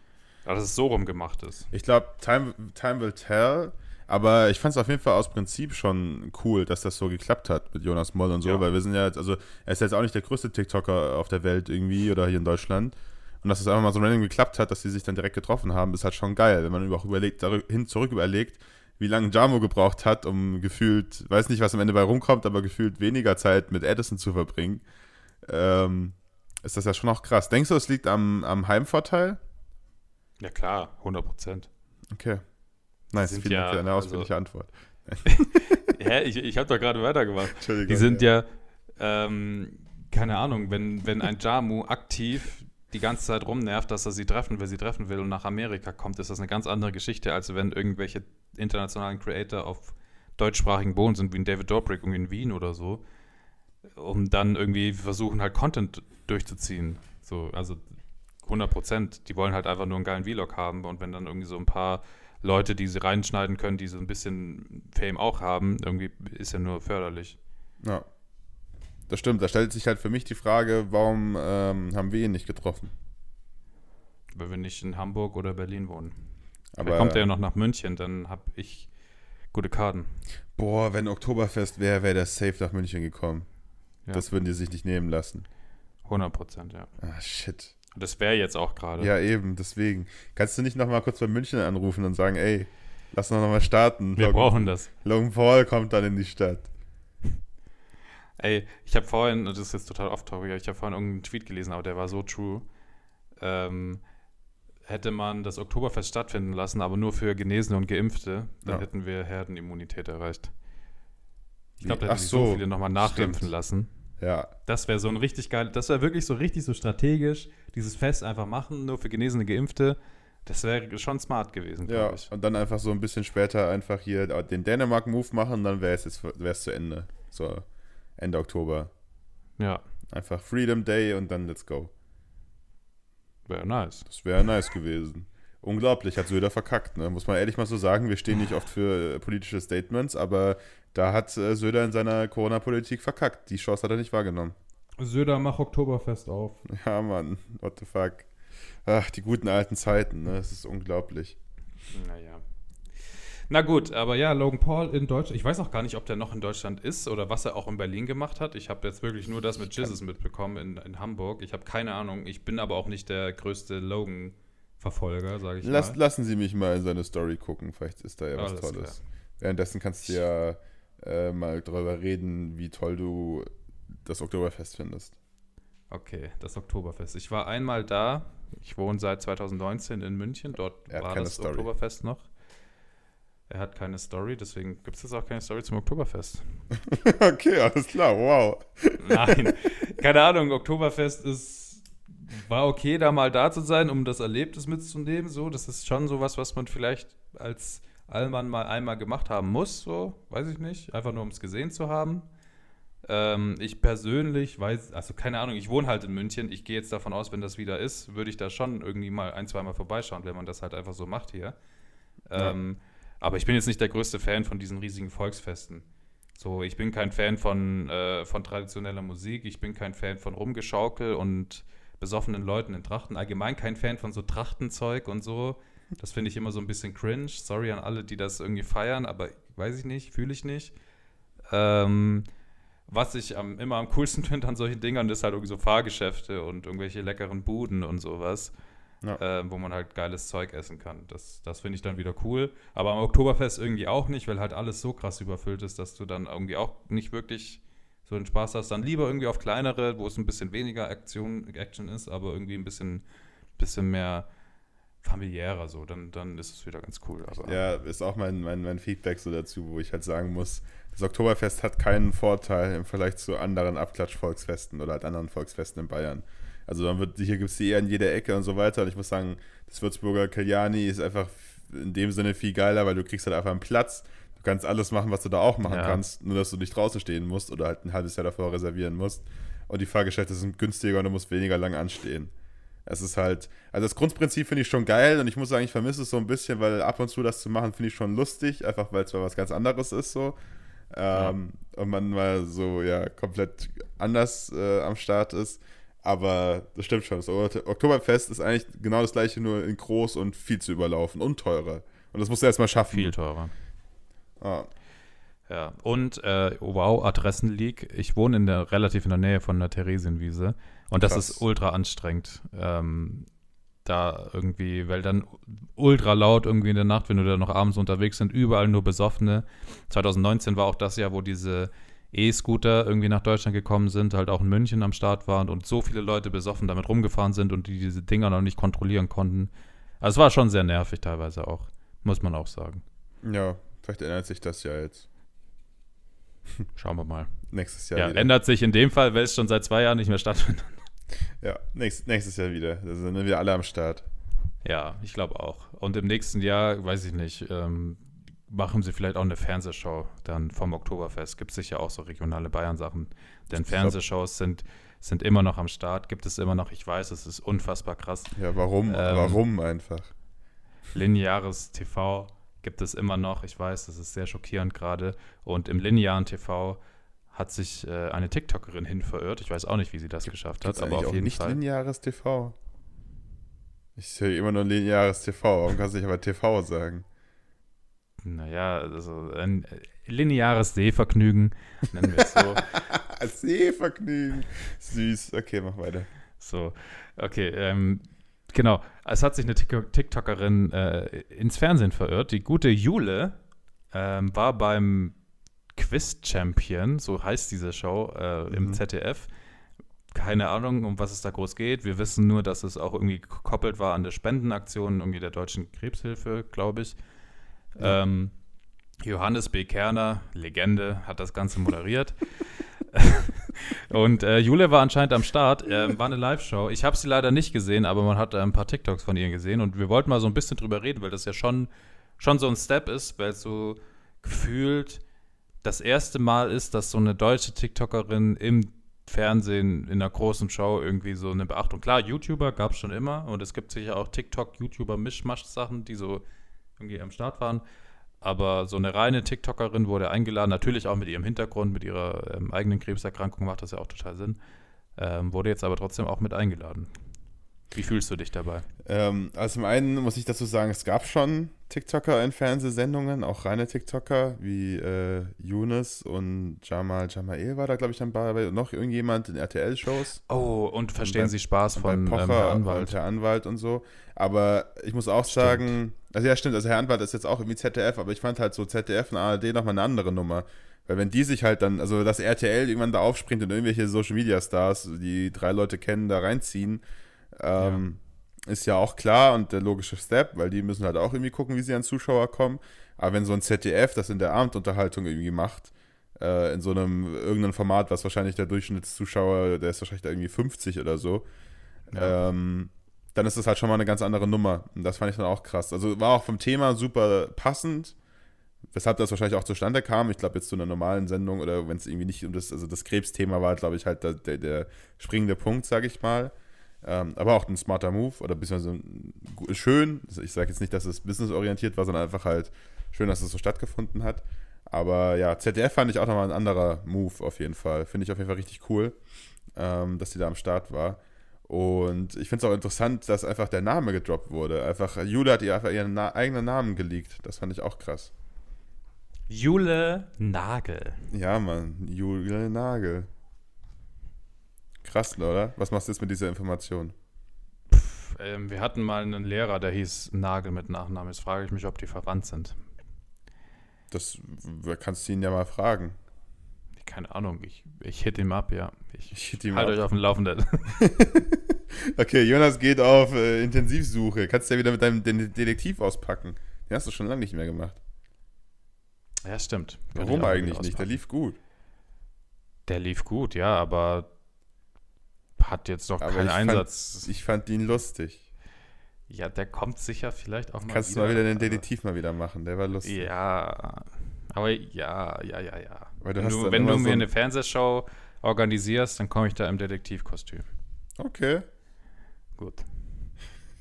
Aber dass es so rum gemacht ist. Ich glaube, time, time will tell. Aber ich fand es auf jeden Fall aus Prinzip schon cool, dass das so geklappt hat mit Jonas Moll und so, Ja. weil wir sind ja jetzt, also er ist jetzt auch nicht der größte TikToker auf der Welt irgendwie oder hier in Deutschland. Und dass es einfach mal so random geklappt hat, dass sie sich dann direkt getroffen haben, ist halt schon geil, wenn man auch überlegt, hin zurück überlegt, wie lange Jamo gebraucht hat, um gefühlt, weiß nicht, was am Ende bei rumkommt, aber gefühlt weniger Zeit mit Edison zu verbringen. Ähm, ist das ja schon auch krass. Denkst du, es liegt am, am Heimvorteil? Ja klar, 100 Prozent. Okay. Nice, sind vielen Dank ja, für deine also- ausführliche Antwort. *laughs* Hä? Ich, ich habe doch gerade weitergemacht. *laughs* Entschuldigung. Die sind ja, ähm, keine Ahnung, wenn, wenn ein Jamu aktiv die ganze Zeit rumnervt, dass er sie treffen will, sie treffen will und nach Amerika kommt, ist das eine ganz andere Geschichte, als wenn irgendwelche internationalen Creator auf deutschsprachigen Boden sind, wie ein David Dobrik irgendwie in Wien oder so, um dann irgendwie versuchen halt Content durchzuziehen. So, also 100 Prozent. Die wollen halt einfach nur einen geilen Vlog haben und wenn dann irgendwie so ein paar Leute, die sie reinschneiden können, die so ein bisschen Fame auch haben, irgendwie ist ja nur förderlich. Ja. Das stimmt. Da stellt sich halt für mich die Frage, warum ähm, haben wir ihn nicht getroffen? Weil wir nicht in Hamburg oder Berlin wohnen. Aber Aber kommt er ja noch nach München, dann habe ich gute Karten. boah, wenn Oktoberfest wäre, wäre der safe nach München gekommen. Ja. Das würden die sich nicht nehmen lassen. 100 Prozent, ja. Ah, shit. Und das wäre jetzt auch gerade. Ja, eben, deswegen. Kannst du nicht noch mal kurz bei München anrufen und sagen, ey, lass uns noch mal starten. Wir Logan, brauchen das. Logan Paul kommt dann in die Stadt. *laughs* Ey, ich habe vorhin, das ist jetzt total off-topic, ich habe vorhin irgendeinen Tweet gelesen, aber der war so true. Ähm, hätte man das Oktoberfest stattfinden lassen, aber nur für Genesene und Geimpfte, dann Ja. hätten wir Herdenimmunität erreicht. Ich glaube, da hätten so, so viele nochmal nachimpfen stimmt. lassen. Ja, Das wäre so ein richtig geil, das wäre wirklich so richtig so strategisch, dieses Fest einfach machen, nur für Genesene, Geimpfte. Das wäre schon smart gewesen, ja. ich. Und dann einfach so ein bisschen später einfach hier den Dänemark-Move machen, dann wäre es jetzt wär's zu Ende. So, Ende Oktober. Ja, Einfach Freedom Day und dann let's go. wäre nice. Das wäre nice gewesen. Unglaublich, hat Söder verkackt, ne? muss man ehrlich mal so sagen. Wir stehen nicht oft für äh, politische Statements, aber da hat äh, Söder in seiner Corona-Politik verkackt. Die Chance hat er nicht wahrgenommen. Söder, mach Oktoberfest auf. Ja, Mann, what the fuck. Ach, die guten alten Zeiten, ne? Das ist unglaublich. Naja. Na gut, aber ja, Logan Paul in Deutschland. Ich weiß auch gar nicht, ob der noch in Deutschland ist oder was er auch in Berlin gemacht hat. Ich habe jetzt wirklich nur das mit Jesus mitbekommen in, in Hamburg. Ich habe keine Ahnung. Ich bin aber auch nicht der größte Logan-Verfolger, sage ich Lass, mal. lassen Sie mich mal in seine Story gucken, vielleicht ist da ja was Alles Tolles. Währenddessen kannst du ja äh, mal drüber reden, wie toll du das Oktoberfest findest. Okay, das Oktoberfest. Ich war einmal da. Ich wohne seit 2019 in München. Dort war das Story. Oktoberfest noch. Er hat keine Story, deswegen gibt es jetzt auch keine Story zum Oktoberfest. *laughs* okay, alles klar, wow. Nein, keine Ahnung. Oktoberfest ist war okay, da mal da zu sein, um das Erlebnis mitzunehmen. So, das ist schon sowas, was man vielleicht als Allmann mal einmal gemacht haben muss. So, weiß ich nicht, einfach nur um es gesehen zu haben. Ähm, ich persönlich weiß, also keine Ahnung, ich wohne halt in München. Ich gehe jetzt davon aus, wenn das wieder ist, würde ich da schon irgendwie mal ein, zweimal vorbeischauen, wenn man das halt einfach so macht hier. Ja. Ähm, aber ich bin jetzt nicht der größte Fan von diesen riesigen Volksfesten. So, ich bin kein Fan von, äh, von traditioneller Musik, ich bin kein Fan von Rumgeschaukel und besoffenen Leuten in Trachten. Allgemein kein Fan von so Trachtenzeug und so. Das finde ich immer so ein bisschen cringe. Sorry an alle, die das irgendwie feiern, aber weiß ich nicht, fühle ich nicht. Ähm, was ich am, immer am coolsten *laughs* finde an solchen Dingern, ist halt irgendwie so Fahrgeschäfte und irgendwelche leckeren Buden und sowas, Ja. äh, wo man halt geiles Zeug essen kann. Das, das finde ich dann wieder cool. Aber am Oktoberfest irgendwie auch nicht, weil halt alles so krass überfüllt ist, dass du dann irgendwie auch nicht wirklich so einen Spaß hast, dann lieber irgendwie auf kleinere, wo es ein bisschen weniger Action, Action ist, aber irgendwie ein bisschen, bisschen mehr familiärer so, dann, dann ist es wieder ganz cool. Aber Ja, ist auch mein, mein, mein Feedback so dazu, wo ich halt sagen muss, das Oktoberfest hat keinen Vorteil im Vergleich zu anderen Abklatsch-Volksfesten oder halt anderen Volksfesten in Bayern. Also dann wird, hier gibt es die eher in jeder Ecke und so weiter. Und ich muss sagen, das Würzburger Kaljani ist einfach in dem Sinne viel geiler, weil du kriegst halt einfach einen Platz. Du kannst alles machen, was du da auch machen Ja. kannst, nur dass du nicht draußen stehen musst oder halt ein halbes Jahr davor reservieren musst. Und die Fahrgeschäfte sind günstiger und du musst weniger lang anstehen. Es ist halt, also das Grundprinzip finde ich schon geil und ich muss sagen, ich vermisse es so ein bisschen, weil ab und zu das zu machen, finde ich schon lustig, einfach weil es mal was ganz anderes ist so. Ähm, Und man mal so, ja, komplett anders äh, am Start ist. Aber das stimmt schon. Das Oktoberfest ist eigentlich genau das gleiche, nur in groß und viel zu überlaufen und teurer. Und das musst du erstmal schaffen. viel teurer. Ah, Ja, und äh, wow, Adressenleak. Ich wohne in der, relativ in der Nähe von der Theresienwiese und das Krass. ist ultra anstrengend. Ähm, da irgendwie, weil dann ultra laut irgendwie in der Nacht, wenn du da noch abends unterwegs sind, überall nur Besoffene. 2019 war auch das Jahr, wo diese E-Scooter irgendwie nach Deutschland gekommen sind, halt auch in München am Start waren und so viele Leute besoffen damit rumgefahren sind und die diese Dinger noch nicht kontrollieren konnten. Also es war schon sehr nervig teilweise auch, muss man auch sagen. ja, vielleicht ändert sich das ja jetzt. *laughs* Schauen wir mal. Nächstes Jahr Ja, wieder. ändert sich in dem Fall, weil es schon seit zwei Jahren nicht mehr stattfindet. *laughs* Ja, nächst, nächstes Jahr wieder. Da sind wir alle am Start. Ja, ich glaube auch. Und im nächsten Jahr, weiß ich nicht, ähm, machen sie vielleicht auch eine Fernsehshow dann vom Oktoberfest. Gibt es sicher auch so regionale Bayern-Sachen. Denn Fernsehshows sind, sind immer noch am Start, gibt es immer noch. Ich weiß, es ist unfassbar krass. Ja, warum? Ähm, warum einfach? Lineares TV gibt es immer noch. Ich weiß, das ist sehr schockierend gerade. Und im linearen TV hat sich äh, eine TikTokerin hin verirrt. Ich weiß auch nicht, wie sie das geschafft hat, aber auf auch jeden nicht Fall. lineares TV. Ich höre immer nur lineares TV. Warum kannst du nicht aber TV sagen? Naja, also ein äh, lineares Sehvergnügen, nennen wir es so. *laughs* Sehvergnügen. Süß. Okay, mach weiter. so, okay, ähm, genau. Es hat sich eine Tik- TikTokerin äh, ins Fernsehen verirrt. Die gute Jule ähm, war beim Quiz Champion, so heißt diese Show, äh, im Mhm. ZDF. Keine Ahnung, um was es da groß geht. Wir wissen nur, dass es auch irgendwie gekoppelt war an der Spendenaktion irgendwie der Deutschen Krebshilfe, glaube ich. Ja. Ähm, Johannes B. Kerner, Legende, hat das Ganze moderiert. *laughs* Und äh, Jule war anscheinend am Start, ähm, war eine Live-Show. Ich habe sie leider nicht gesehen, aber man hat äh, ein paar TikToks von ihr gesehen und wir wollten mal so ein bisschen drüber reden, weil das ja schon, schon so ein Step ist, weil es so gefühlt das erste Mal ist, dass so eine deutsche TikTokerin im Fernsehen in einer großen Show irgendwie so eine Beachtung. Klar, YouTuber gab es schon immer und es gibt sicher auch TikTok-YouTuber-Mischmasch-Sachen, die so irgendwie am Start waren. Aber so eine reine TikTokerin wurde eingeladen, natürlich auch mit ihrem Hintergrund, mit ihrer ähm, eigenen Krebserkrankung macht das ja auch total Sinn. Ähm, wurde jetzt aber trotzdem auch mit eingeladen. Wie fühlst du dich dabei? Ähm, also zum einen muss ich dazu sagen, es gab schon TikToker in Fernsehsendungen, auch reine TikToker, wie äh, Yunus und Jamal Jamael war da, glaube ich, dann bei, noch irgendjemand in RTL-Shows. Oh, und verstehen bei- Sie Spaß von Pocher ähm, Herr und Anwalt? Herr Anwalt und so. Aber ich muss auch Stimmt. sagen, also ja, stimmt, also Herr Anwalt ist jetzt auch irgendwie ZDF, aber ich fand halt so ZDF und ARD nochmal eine andere Nummer. Weil wenn die sich halt dann, also dass RTL irgendwann da aufspringt und irgendwelche Social Media Stars, die drei Leute kennen, da reinziehen, ähm, ist ja auch klar und der logische Step, weil die müssen halt auch irgendwie gucken, wie sie an Zuschauer kommen. Aber wenn so ein ZDF das in der Abendunterhaltung irgendwie macht, äh, in so einem irgendeinem Format, was wahrscheinlich der Durchschnittszuschauer, der ist wahrscheinlich da irgendwie 50 oder so, Ja. ähm, dann ist das halt schon mal eine ganz andere Nummer. Und das fand ich dann auch krass. Also war auch vom Thema super passend, weshalb das wahrscheinlich auch zustande kam. Ich glaube, jetzt zu einer normalen Sendung oder wenn es irgendwie nicht um das, also das Krebsthema war, glaube ich, halt der, der, der springende Punkt, sage ich mal. Ähm, aber auch ein smarter Move oder beziehungsweise schön. Ich sage jetzt nicht, dass es businessorientiert war, sondern einfach halt schön, dass es so stattgefunden hat. Aber ja, ZDF fand ich auch nochmal ein anderer Move auf jeden Fall. Finde ich auf jeden Fall richtig cool, ähm, dass die da am Start war. Und ich finde es auch interessant, dass einfach der Name gedroppt wurde. Einfach, Jule hat ihr einfach ihren Na eigenen Namen geleakt. Das fand ich auch krass. Jule Nagel. Ja, Mann, Jule Nagel. Krass, oder? Was machst du jetzt mit dieser Information? Pff, ähm, wir hatten mal einen Lehrer, der hieß Nagel mit Nachnamen. Jetzt frage ich mich, ob die verwandt sind. Das kannst du ihn ja mal fragen. Keine Ahnung, ich, ich hit ihm ab, ja. Ich, Ich hit ihm halt ab. euch auf dem Laufenden. *laughs* Okay, Jonas geht auf äh, Intensivsuche. Kannst du ja wieder mit deinem Detektiv auspacken. Den hast du schon lange nicht mehr gemacht. ja, stimmt. Warum eigentlich nicht? Der lief gut. Der lief gut, ja, aber hat jetzt noch Aber keinen ich fand- Einsatz. Ich fand ihn lustig. ja, der kommt sicher vielleicht auch mal Kannst wieder. du mal wieder den aber- Detektiv mal wieder machen. Der war lustig. Ja, aber ja, ja, ja, ja. Weil du wenn du, wenn du so mir ein- eine Fernsehshow organisierst, dann komme ich da im Detektivkostüm. Okay. Gut.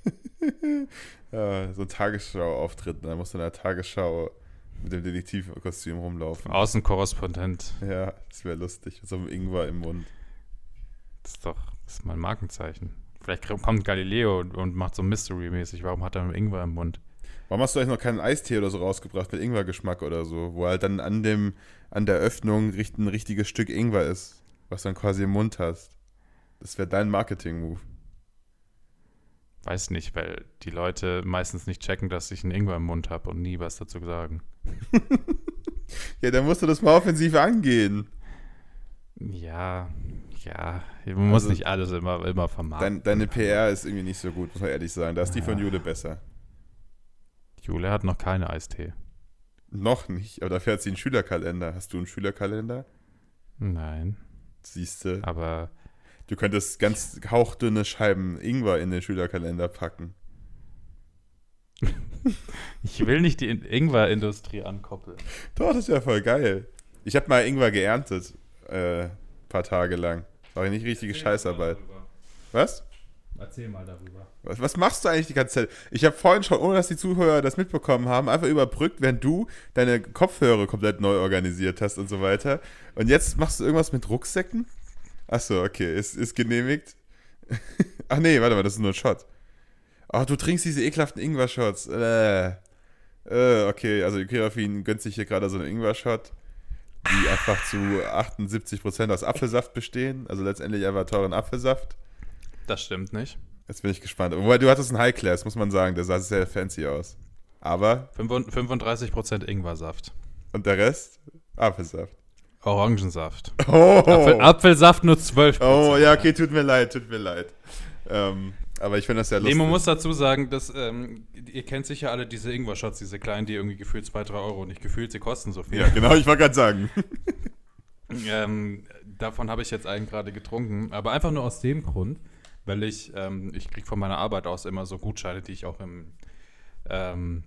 *laughs* Ja, so ein Tagesschau-Auftritt. Da musst du in der Tagesschau mit dem Detektivkostüm rumlaufen. Außenkorrespondent. Ja, das wäre lustig. So einem Ingwer im Mund. Das ist doch das ist mein Markenzeichen. Vielleicht kommt Galileo und, macht so Mystery-mäßig. Warum hat er einen Ingwer im Mund? Warum hast du eigentlich noch keinen Eistee oder so rausgebracht mit Ingwergeschmack oder so, wo halt dann an dem an der Öffnung ein richtiges Stück Ingwer ist, was dann quasi im Mund hast. Das wäre dein Marketing-Move. Weiß nicht, weil die Leute meistens nicht checken, dass ich einen Ingwer im Mund habe und nie was dazu sagen. *laughs* Ja, dann musst du das mal offensiv angehen. Ja, ja. Man muss Also, nicht alles immer, immer vermarkten. Dein, deine PR ist irgendwie nicht so gut, muss man ehrlich sagen. Da ist die von Ja. Jule besser. Jule hat noch keine Eistee. Noch nicht, aber dafür hat sie einen Schülerkalender. Hast du einen Schülerkalender? Nein, Siehst du. aber Du könntest ganz hauchdünne Scheiben Ingwer in den Schülerkalender packen. *laughs* ich will nicht die In- Ingwer-Industrie ankoppeln. Doch, das ist ja voll geil. Ich habe mal Ingwer geerntet, äh, paar Tage lang. War nicht richtige Scheißarbeit. Was? Erzähl mal darüber. Was, was machst du eigentlich die ganze Zeit? Ich habe vorhin schon, ohne dass die Zuhörer das mitbekommen haben, einfach überbrückt, während du deine Kopfhörer komplett neu organisiert hast und so weiter. Und jetzt machst du irgendwas mit Rucksäcken? Achso, okay, ist, ist genehmigt. *laughs* Ach nee, warte mal, das ist nur ein Shot. Ach, du trinkst diese ekelhaften Ingwer-Shots. Äh. Äh, okay, also Kerafin gönnt sich hier gerade so einen Ingwer-Shot, die einfach zu 78% aus Apfelsaft bestehen. Also letztendlich einfach teuren Apfelsaft. Das stimmt nicht. Jetzt bin ich gespannt. Wobei, du hattest einen High Class, muss man sagen. Der sah sehr fancy aus. Aber, 35% Ingwersaft. und der Rest? Apfelsaft. Orangensaft. Oh, Apfel, Apfelsaft nur 12%. oh ja, okay, tut mir leid, tut mir leid. Ähm, aber ich finde das Nee, lustig. man muss dazu sagen, dass ähm, ihr kennt sicher alle diese Ingwer-Shots, diese kleinen, die irgendwie gefühlt 2, 3 Euro nicht gefühlt, sie kosten so viel. ja, genau, ich wollte gerade sagen. *laughs* Ähm, davon habe ich jetzt einen gerade getrunken, aber einfach nur aus dem Grund, weil ich, ähm, ich kriege von meiner Arbeit aus immer so Gutscheine, die ich auch im, ähm,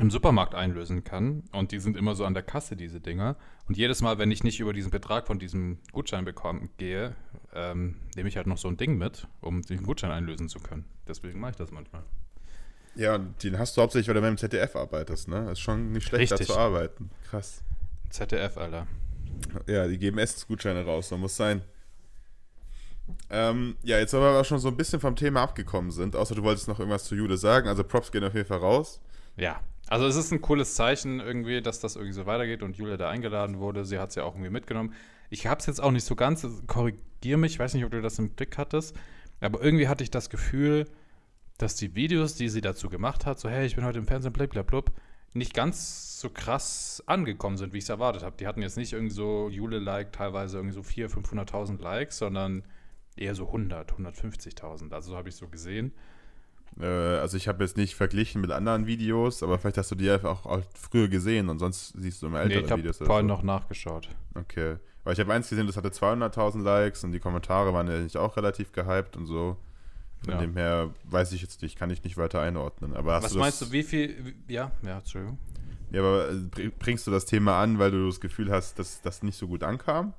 im Supermarkt einlösen kann. Und die sind immer so an der Kasse, diese Dinger. Und jedes Mal, wenn ich nicht über diesen Betrag von diesem Gutschein bekomme, gehe, ähm, nehme ich halt noch so ein Ding mit, um den Gutschein einlösen zu können. Deswegen mache ich das manchmal. Ja, und den hast du hauptsächlich, weil du beim ZDF arbeitest, ne? Ist schon nicht schlecht, Richtig. da zu arbeiten. Krass. ZDF, Alter. Ja, die geben Essensgutscheine raus, so muss sein. Ähm, ja, jetzt aber schon so ein bisschen vom Thema abgekommen sind, außer du wolltest noch irgendwas zu Jude sagen. Also Props gehen auf jeden Fall raus. Ja, also es ist ein cooles Zeichen irgendwie, dass das irgendwie so weitergeht und Julia da eingeladen wurde. Sie hat es ja auch irgendwie mitgenommen. Ich habe es jetzt auch nicht so ganz, korrigier mich, ich weiß nicht, ob du das im Blick hattest, aber irgendwie hatte ich das Gefühl, dass die Videos, die sie dazu gemacht hat, so hey, ich bin heute im Fernsehen, blablabla, nicht ganz so krass angekommen sind, wie ich es erwartet habe. Die hatten jetzt nicht irgendwie so Jule-like, teilweise irgendwie so 400.000, 500.000 Likes, sondern eher so 100, 150.000. Also so habe ich so gesehen. Äh, also ich habe jetzt nicht verglichen mit anderen Videos, aber vielleicht hast du die auch, auch früher gesehen und sonst siehst du immer Nee, ältere ich habe Videos. vorhin noch nachgeschaut. Okay. Weil ich habe eins gesehen, das hatte 200.000 Likes und die Kommentare waren ja nicht auch relativ gehypt und so. Von Ja. dem her weiß ich jetzt nicht, kann ich nicht weiter einordnen. Aber hast Was du meinst du, wie viel, wie- ja, ja, Entschuldigung. Ja, aber äh, br- bringst du das Thema an, weil du das Gefühl hast, dass das nicht so gut ankam?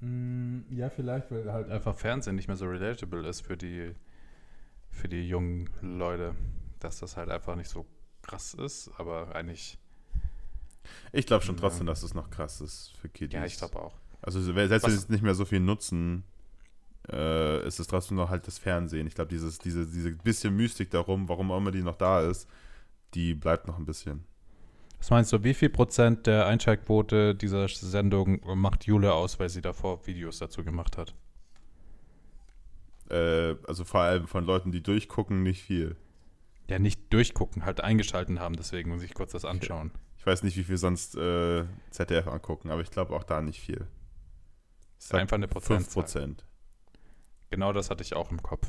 Mm, ja, vielleicht, weil halt einfach. Einfach Fernsehen nicht mehr so relatable ist für die, für die jungen Leute, dass das halt einfach nicht so krass ist, aber eigentlich, Ich glaube schon Ja. trotzdem, dass es noch krass ist für Kiddies. ja, ich glaube auch. Also selbst wenn sie nicht mehr so viel nutzen, äh, ist es trotzdem noch halt das Fernsehen. Ich glaube, dieses, diese, diese bisschen Mystik darum, warum auch immer die noch da ist, die bleibt noch ein bisschen. Was meinst du, wie viel Prozent der Einschaltquote dieser Sendung macht Jule aus, weil sie davor Videos dazu gemacht hat? Äh, also vor allem von Leuten, die durchgucken, nicht viel. Ja, nicht durchgucken, halt eingeschalten haben, deswegen muss ich kurz das anschauen. Ich weiß nicht, wie viel sonst äh, ZDF angucken, aber ich glaube auch da nicht viel. Ich sag Einfach eine 5 Prozentzahl. Prozent. Genau das hatte ich auch im Kopf.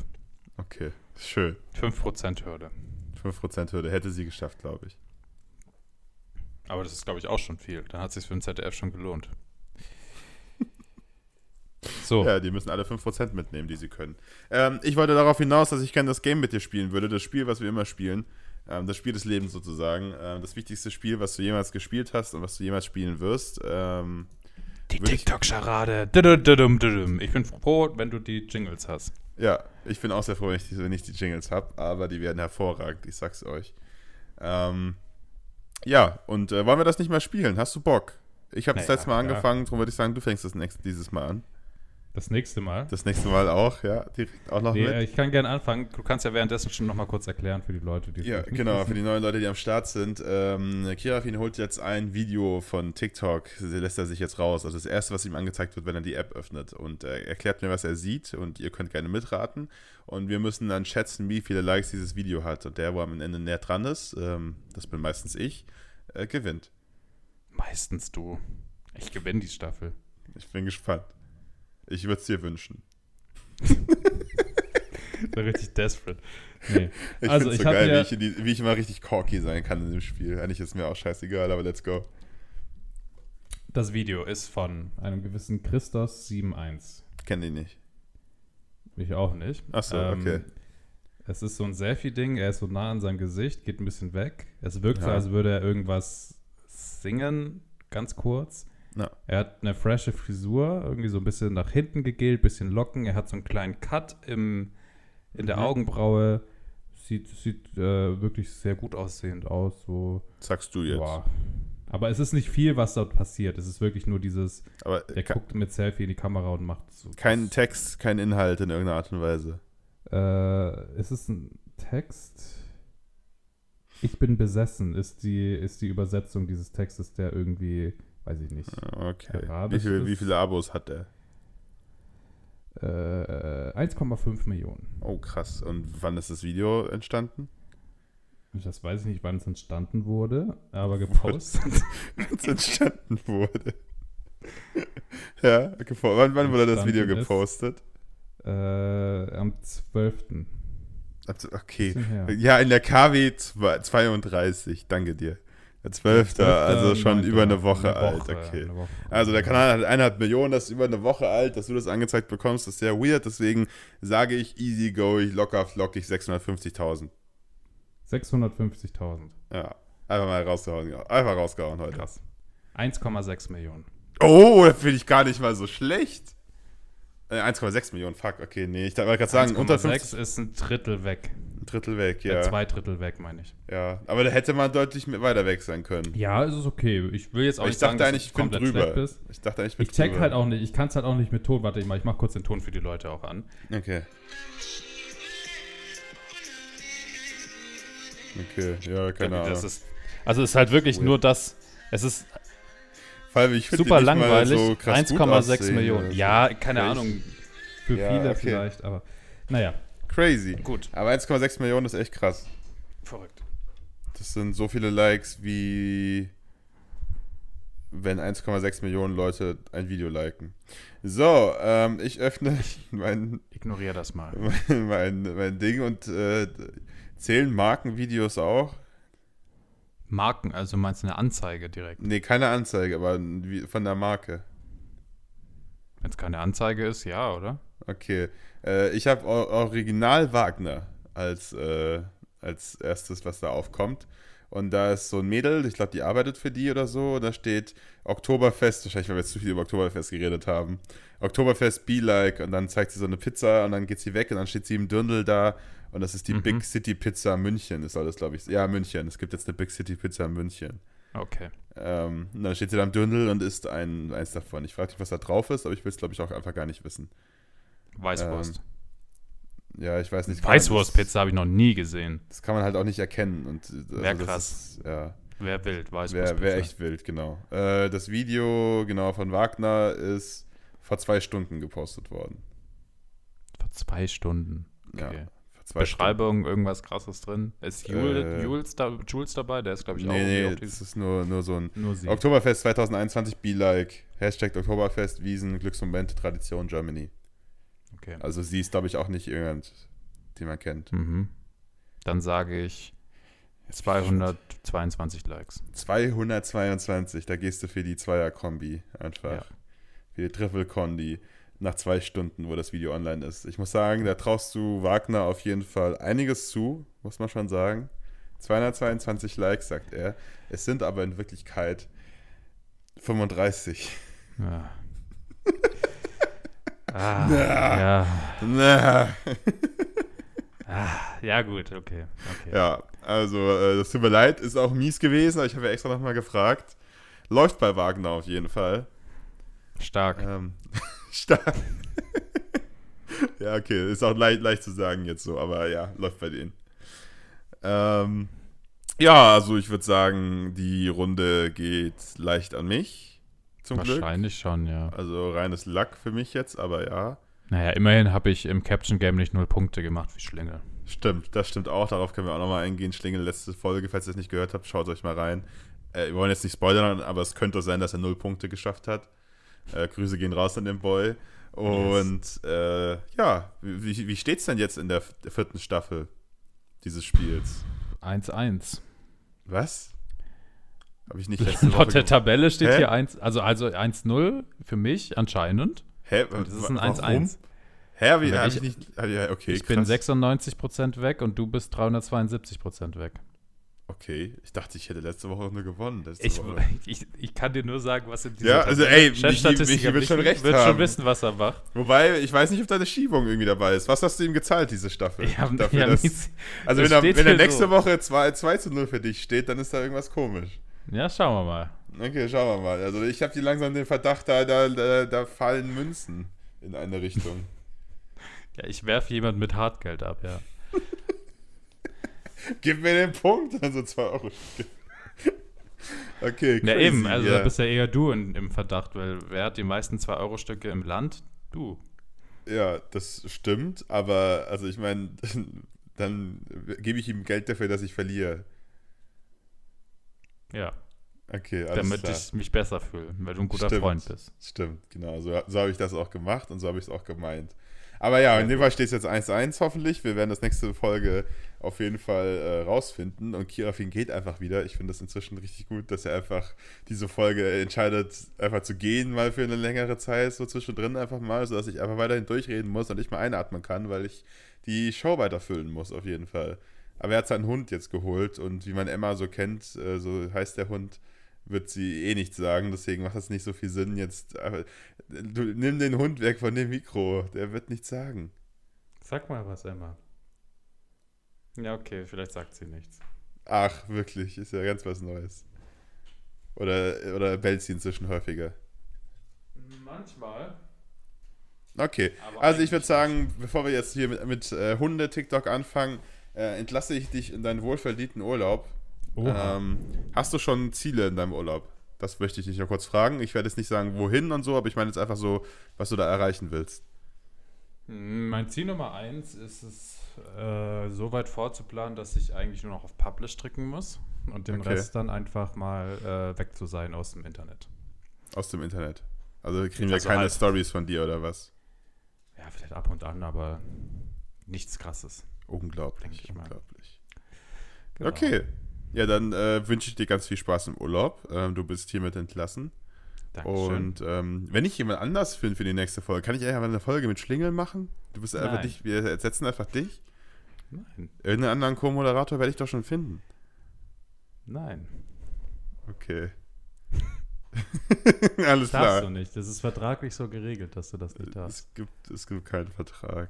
Okay, schön. 5% Hürde. 5 Prozent Hürde hätte sie geschafft, glaube ich. Aber das ist, glaube ich, auch schon viel. Dann hat es sich für den ZDF schon gelohnt. *laughs* So, Ja, die müssen alle 5% mitnehmen, die sie können. Ähm, ich wollte darauf hinaus, dass ich gerne das Game mit dir spielen würde. Das Spiel, was wir immer spielen. Ähm, das Spiel des Lebens sozusagen. Ähm, das wichtigste Spiel, was du jemals gespielt hast und was du jemals spielen wirst. Ähm, die TikTok-Scharade. Ich bin froh, wenn du die Jingles hast. ja, ich bin auch sehr froh, wenn ich, die, wenn ich die Jingles habe, aber die werden hervorragend, ich sag's euch. Ähm, ja, und äh, wollen wir das nicht mal spielen? Hast du Bock? Ich habe das Naja, letzte Mal klar. angefangen, darum würde ich sagen, du fängst das nächste, dieses Mal an. Das nächste Mal. Das nächste Mal auch, ja, direkt auch noch Nee, mit. äh, ich kann gerne anfangen. Du kannst ja währenddessen schon nochmal kurz erklären für die Leute, die Ja, genau, wissen. für die neuen Leute, die am Start sind. Ähm, Kirafin holt jetzt ein Video von TikTok, lässt er sich jetzt raus. Also das erste, was ihm angezeigt wird, wenn er die App öffnet. Und er erklärt mir, was er sieht und ihr könnt gerne mitraten. Und wir müssen dann schätzen, wie viele Likes dieses Video hat. Und der, wo am Ende näher dran ist, ähm, das bin meistens ich, äh, gewinnt. Meistens du. Ich gewinne die Staffel. Ich bin gespannt. Ich würde es dir wünschen. *laughs* So richtig desperate. Nee. Ich Also, finde es so geil, ja- wie, ich die, wie ich immer richtig corky sein kann in dem Spiel. Eigentlich ist mir auch scheißegal, aber let's go. Das Video ist von einem gewissen Christos71. Kenn die nicht. Ich auch nicht. Ach so, okay. Es ist so ein Selfie-Ding, er ist so nah an seinem Gesicht, geht ein bisschen weg. Es wirkt so, Ja. als würde er irgendwas singen, ganz kurz. Ja. Er hat eine frische Frisur, irgendwie so ein bisschen nach hinten gegelt, bisschen Locken. Er hat so einen kleinen Cut im, in der Mhm. Augenbraue. Sieht, sieht äh, wirklich sehr gut aussehend aus. So, Sagst du jetzt. Boah. Aber es ist nicht viel, was dort passiert. Es ist wirklich nur dieses, Aber der ke- guckt mit Selfie in die Kamera und macht so. kein Text, kein Inhalt in irgendeiner Art und Weise. Äh, ist es ein Text? Ich bin besessen, ist die, ist die Übersetzung dieses Textes, der irgendwie, weiß ich nicht, Okay. Wie, viel, wie viele Abos hat der? äh, 1,5 Millionen. Oh, krass. Und wann ist das Video entstanden? Das weiß ich nicht, wann es entstanden wurde, aber gepostet. *laughs* Wann es entstanden wurde. *laughs* ja, wann, wann wurde das Video Entstanden ist- gepostet? äh, am 12. Also, Okay. Ja, in der KW 32. Danke dir. Der 12. Also schon 9., über eine Woche, eine alt. Woche, Okay. eine Woche. Also der Kanal hat eineinhalb Millionen, das ist über eine Woche alt, dass du das angezeigt bekommst, ist sehr weird, deswegen sage ich easy go, ich locker flockig 650.000. 650.000. Ja, einfach mal rausgehauen, einfach rausgehauen heute. Krass. 1,6 Millionen. Oh, das finde ich gar nicht mal so schlecht. Äh, 1,6 Millionen, fuck, okay, nee, ich wollte gerade sagen, unter 50, 1,6 ist ein Drittel weg. Drittel weg, Ja. ja. zwei Drittel weg, meine ich. ja. Aber da hätte man deutlich mehr weiter weg sein können. Ja, es ist okay. Ich will jetzt auch Aber ich dachte eigentlich, ich bin drüber. Ich dachte eigentlich, ich bin Ich check drüber. halt auch nicht, ich kann es halt auch nicht mit Ton. Warte, ich mach, ich mach kurz den Ton für die Leute auch an. Okay. Okay, ja, keine Ahnung. Das ist, also es ist halt wirklich nur das. Es ist Vor allem, ich super nicht mal langweilig. so krass gut 1,6 aussehen Millionen. oder so. Ja, keine? Ahnung. für Ja, viele okay. vielleicht, aber naja. Crazy. Gut. Aber 1,6 Millionen ist echt krass. Verrückt. Das sind so viele Likes wie wenn 1,6 Millionen Leute ein Video liken. So, ähm, ich öffne *laughs* mein, Ignoriere das mal. *laughs* mein, mein, mein Ding und äh, zählen Markenvideos auch? Marken, also meinst du eine Anzeige direkt? Nee, keine Anzeige, aber von der Marke. Wenn es keine Anzeige ist, ja, oder? Okay. Äh, ich habe Original Wagner als, äh, als erstes, was da aufkommt. Und da ist so ein Mädel, ich glaube, die arbeitet für die oder so. Und da steht Oktoberfest, wahrscheinlich, weil wir jetzt zu viel über Oktoberfest geredet haben. Oktoberfest be like. Und dann zeigt sie so eine Pizza und dann geht sie weg und dann steht sie im Dirndl da. Und das ist die Mhm. Big City Pizza München, ist alles, glaube ich. Ja, München. Es gibt jetzt eine Big City Pizza in München. Okay. Ähm, und dann steht sie da im Dirndl und isst ein, eins davon. Ich frage mich, was da drauf ist, aber ich will es, glaube ich, auch einfach gar nicht wissen. Weißwurst. Ja, ich weiß nicht. Weißwurstpizza habe ich noch nie gesehen. Das kann man halt auch nicht erkennen. Und, äh, also Wär das krass. Ist, ja, Wer wild, wäre Weißwurstpizza. wär echt wild, genau. Äh, das Video, genau, von Wagner ist vor zwei Stunden gepostet worden. Vor zwei Stunden. Ja, Okay. vor Zwei Beschreibung, irgendwas krasses drin. Ist Jule, Äh, Jules, da, Jules dabei? Der ist, glaube ich, Stunden. auch Nee, nee, das ist nur, nur so ein nur. Oktoberfest 2021 Be Like. Hashtag Oktoberfest, Wiesen, Glücksmomente, Tradition, Germany. Okay. Also sie ist, glaube ich, auch nicht irgendjemand, den man kennt. Mhm. Dann sage ich 222 Likes. 222, da gehst du für die Zweier-Kombi einfach. Ja. Für die Triple-Kondi nach zwei Stunden, wo das Video online ist. Ich muss sagen, da traust du Wagner auf jeden Fall einiges zu, muss man schon sagen. 222 Likes, sagt er. Es sind aber in Wirklichkeit 35. Ja. *laughs* ah, ja. Na. Ah, ja, gut, okay. okay. Ja, also äh, das tut mir leid, ist auch mies gewesen, aber ich habe ja extra nochmal gefragt. Läuft bei Wagner auf jeden Fall. Stark. Ähm, *laughs* stark. ja, okay, ist auch leicht, leicht zu sagen jetzt so, aber ja, läuft bei denen. Ähm, ja, also ich würde sagen, die Runde geht leicht an mich. Zum Glück. Wahrscheinlich schon, ja. Also reines Lack für mich jetzt, aber ja. Naja, immerhin habe ich im Caption Game nicht null Punkte gemacht wie Schlingel. Stimmt, das stimmt auch. Darauf können wir auch nochmal eingehen. Schlingel, letzte Folge, falls ihr es nicht gehört habt, schaut euch mal rein. Äh, wir wollen jetzt nicht spoilern, aber es könnte sein, dass er null Punkte geschafft hat. Äh, Grüße gehen raus an den Boy. Und äh, ja, wie, wie steht's denn jetzt in der vierten Staffel dieses Spiels? 1-1. Was? Habe ich nicht *laughs* letzte Woche Laut der Tabelle steht Hä? hier 1, also, also 1-0 für mich anscheinend. Hä? Und das ist ein warum? 1-1. Hä, wie, Also hab ich- ich, nicht. hab ich- Okay, ich bin krass. 96% weg und du bist 372% weg. Okay, ich dachte, ich hätte letzte Woche nur gewonnen. Ich, Woche. *laughs* ich, ich kann dir nur sagen, was in dieser Ja, also, ey, Chefstatistiker wird schon recht wird haben. schon wissen, was er macht. Wobei, ich weiß nicht, ob da eine Schiebung irgendwie dabei ist. Was hast du ihm gezahlt, diese Staffel? Ja, Dafür, ja, dass- also, wenn, er, wenn er nächste so. Woche 2, 2 zu 0 für dich steht, dann ist da irgendwas komisch. Ja, schauen wir mal. Okay, schauen wir mal. Also, ich habe hier langsam den Verdacht, da, da, da, da fallen Münzen in eine Richtung. *laughs* Ja, ich werfe jemand mit Hartgeld ab, ja. *laughs* Gib mir den Punkt, also 2 Euro. *laughs* okay, crazy, eben, also ja. da bist ja eher du in, im Verdacht, weil wer hat die meisten 2-Euro-Stücke im Land? Du. Ja, das stimmt, aber also ich meine, dann gebe ich ihm Geld dafür, dass ich verliere. Ja, Okay, alles damit klar. ich mich besser fühle, weil du ein guter Stimmt. Freund bist. Stimmt, genau. So, so habe ich das auch gemacht und so habe ich es auch gemeint. Aber ja, in dem Fall steht es jetzt 1-1 hoffentlich. Wir werden das nächste Folge auf jeden Fall äh, rausfinden. Und Kirafin geht einfach wieder. Ich finde das inzwischen richtig gut, dass er einfach diese Folge entscheidet, einfach zu gehen, mal für eine längere Zeit, so zwischendrin einfach mal, sodass ich einfach weiterhin durchreden muss und nicht mal einatmen kann, weil ich die Show weiterfüllen muss, auf jeden Fall. Aber er hat seinen Hund jetzt geholt und wie man Emma so kennt, äh, so heißt der Hund, wird sie eh nichts sagen, deswegen macht es nicht so viel Sinn jetzt. Aber, du nimm den Hund weg von dem Mikro, der wird nichts sagen. Sag mal was, Emma. Ja, okay, vielleicht sagt sie nichts. Ach, wirklich, ist ja ganz was Neues. Oder, oder bellt sie inzwischen häufiger. Manchmal. Okay, Aber also ich würde sagen, bevor wir jetzt hier mit, mit äh, Hunde-TikTok anfangen, äh, entlasse ich dich in deinen wohlverdienten Urlaub. Ähm, hast du schon Ziele in deinem Urlaub? Das möchte ich dich noch kurz fragen. Ich werde jetzt nicht sagen, wohin und so, aber ich meine jetzt einfach so, was du da erreichen willst. Hm, Mein Ziel Nummer eins ist es, äh, so weit vorzuplanen, dass ich eigentlich nur noch auf Publish drücken muss und den Okay. Rest dann einfach mal äh, weg zu sein aus dem Internet. Aus dem Internet. Also kriegen wir Also keine halt- Stories von dir oder was? Ja, vielleicht ab und an, aber nichts krasses. Unglaublich, unglaublich. Genau. Okay. Ja, dann äh, wünsche ich dir ganz viel Spaß im Urlaub. Ähm, du bist hiermit entlassen. Dankeschön. Und ähm, wenn ich jemand anders finde für die nächste Folge, kann ich einfach eine Folge mit Schlingel machen? Du bist einfach Nein. dich, wir ersetzen einfach dich. Nein, Irgendeinen anderen Co-Moderator werde ich doch schon finden. nein. Okay. *laughs* Alles Das darfst klar. du nicht. Das ist vertraglich so geregelt, dass du das nicht darfst. Es gibt, es gibt keinen Vertrag.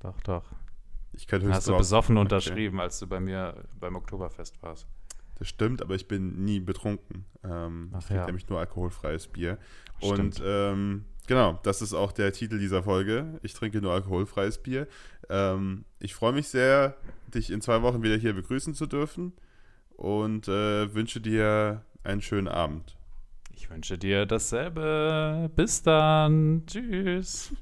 Doch, doch. Ich kann höchstens Hast du besoffen Okay. unterschrieben, als du bei mir beim Oktoberfest warst. Das stimmt, aber ich bin nie betrunken. Ähm, Ach ich trinke ja. nämlich nur alkoholfreies Bier. Stimmt. Und ähm, genau, das ist auch der Titel dieser Folge. Ich trinke nur alkoholfreies Bier. Ähm, ich freue mich sehr, dich in zwei Wochen wieder hier begrüßen zu dürfen und äh, wünsche dir einen schönen Abend. Ich wünsche dir dasselbe. Bis dann. Tschüss.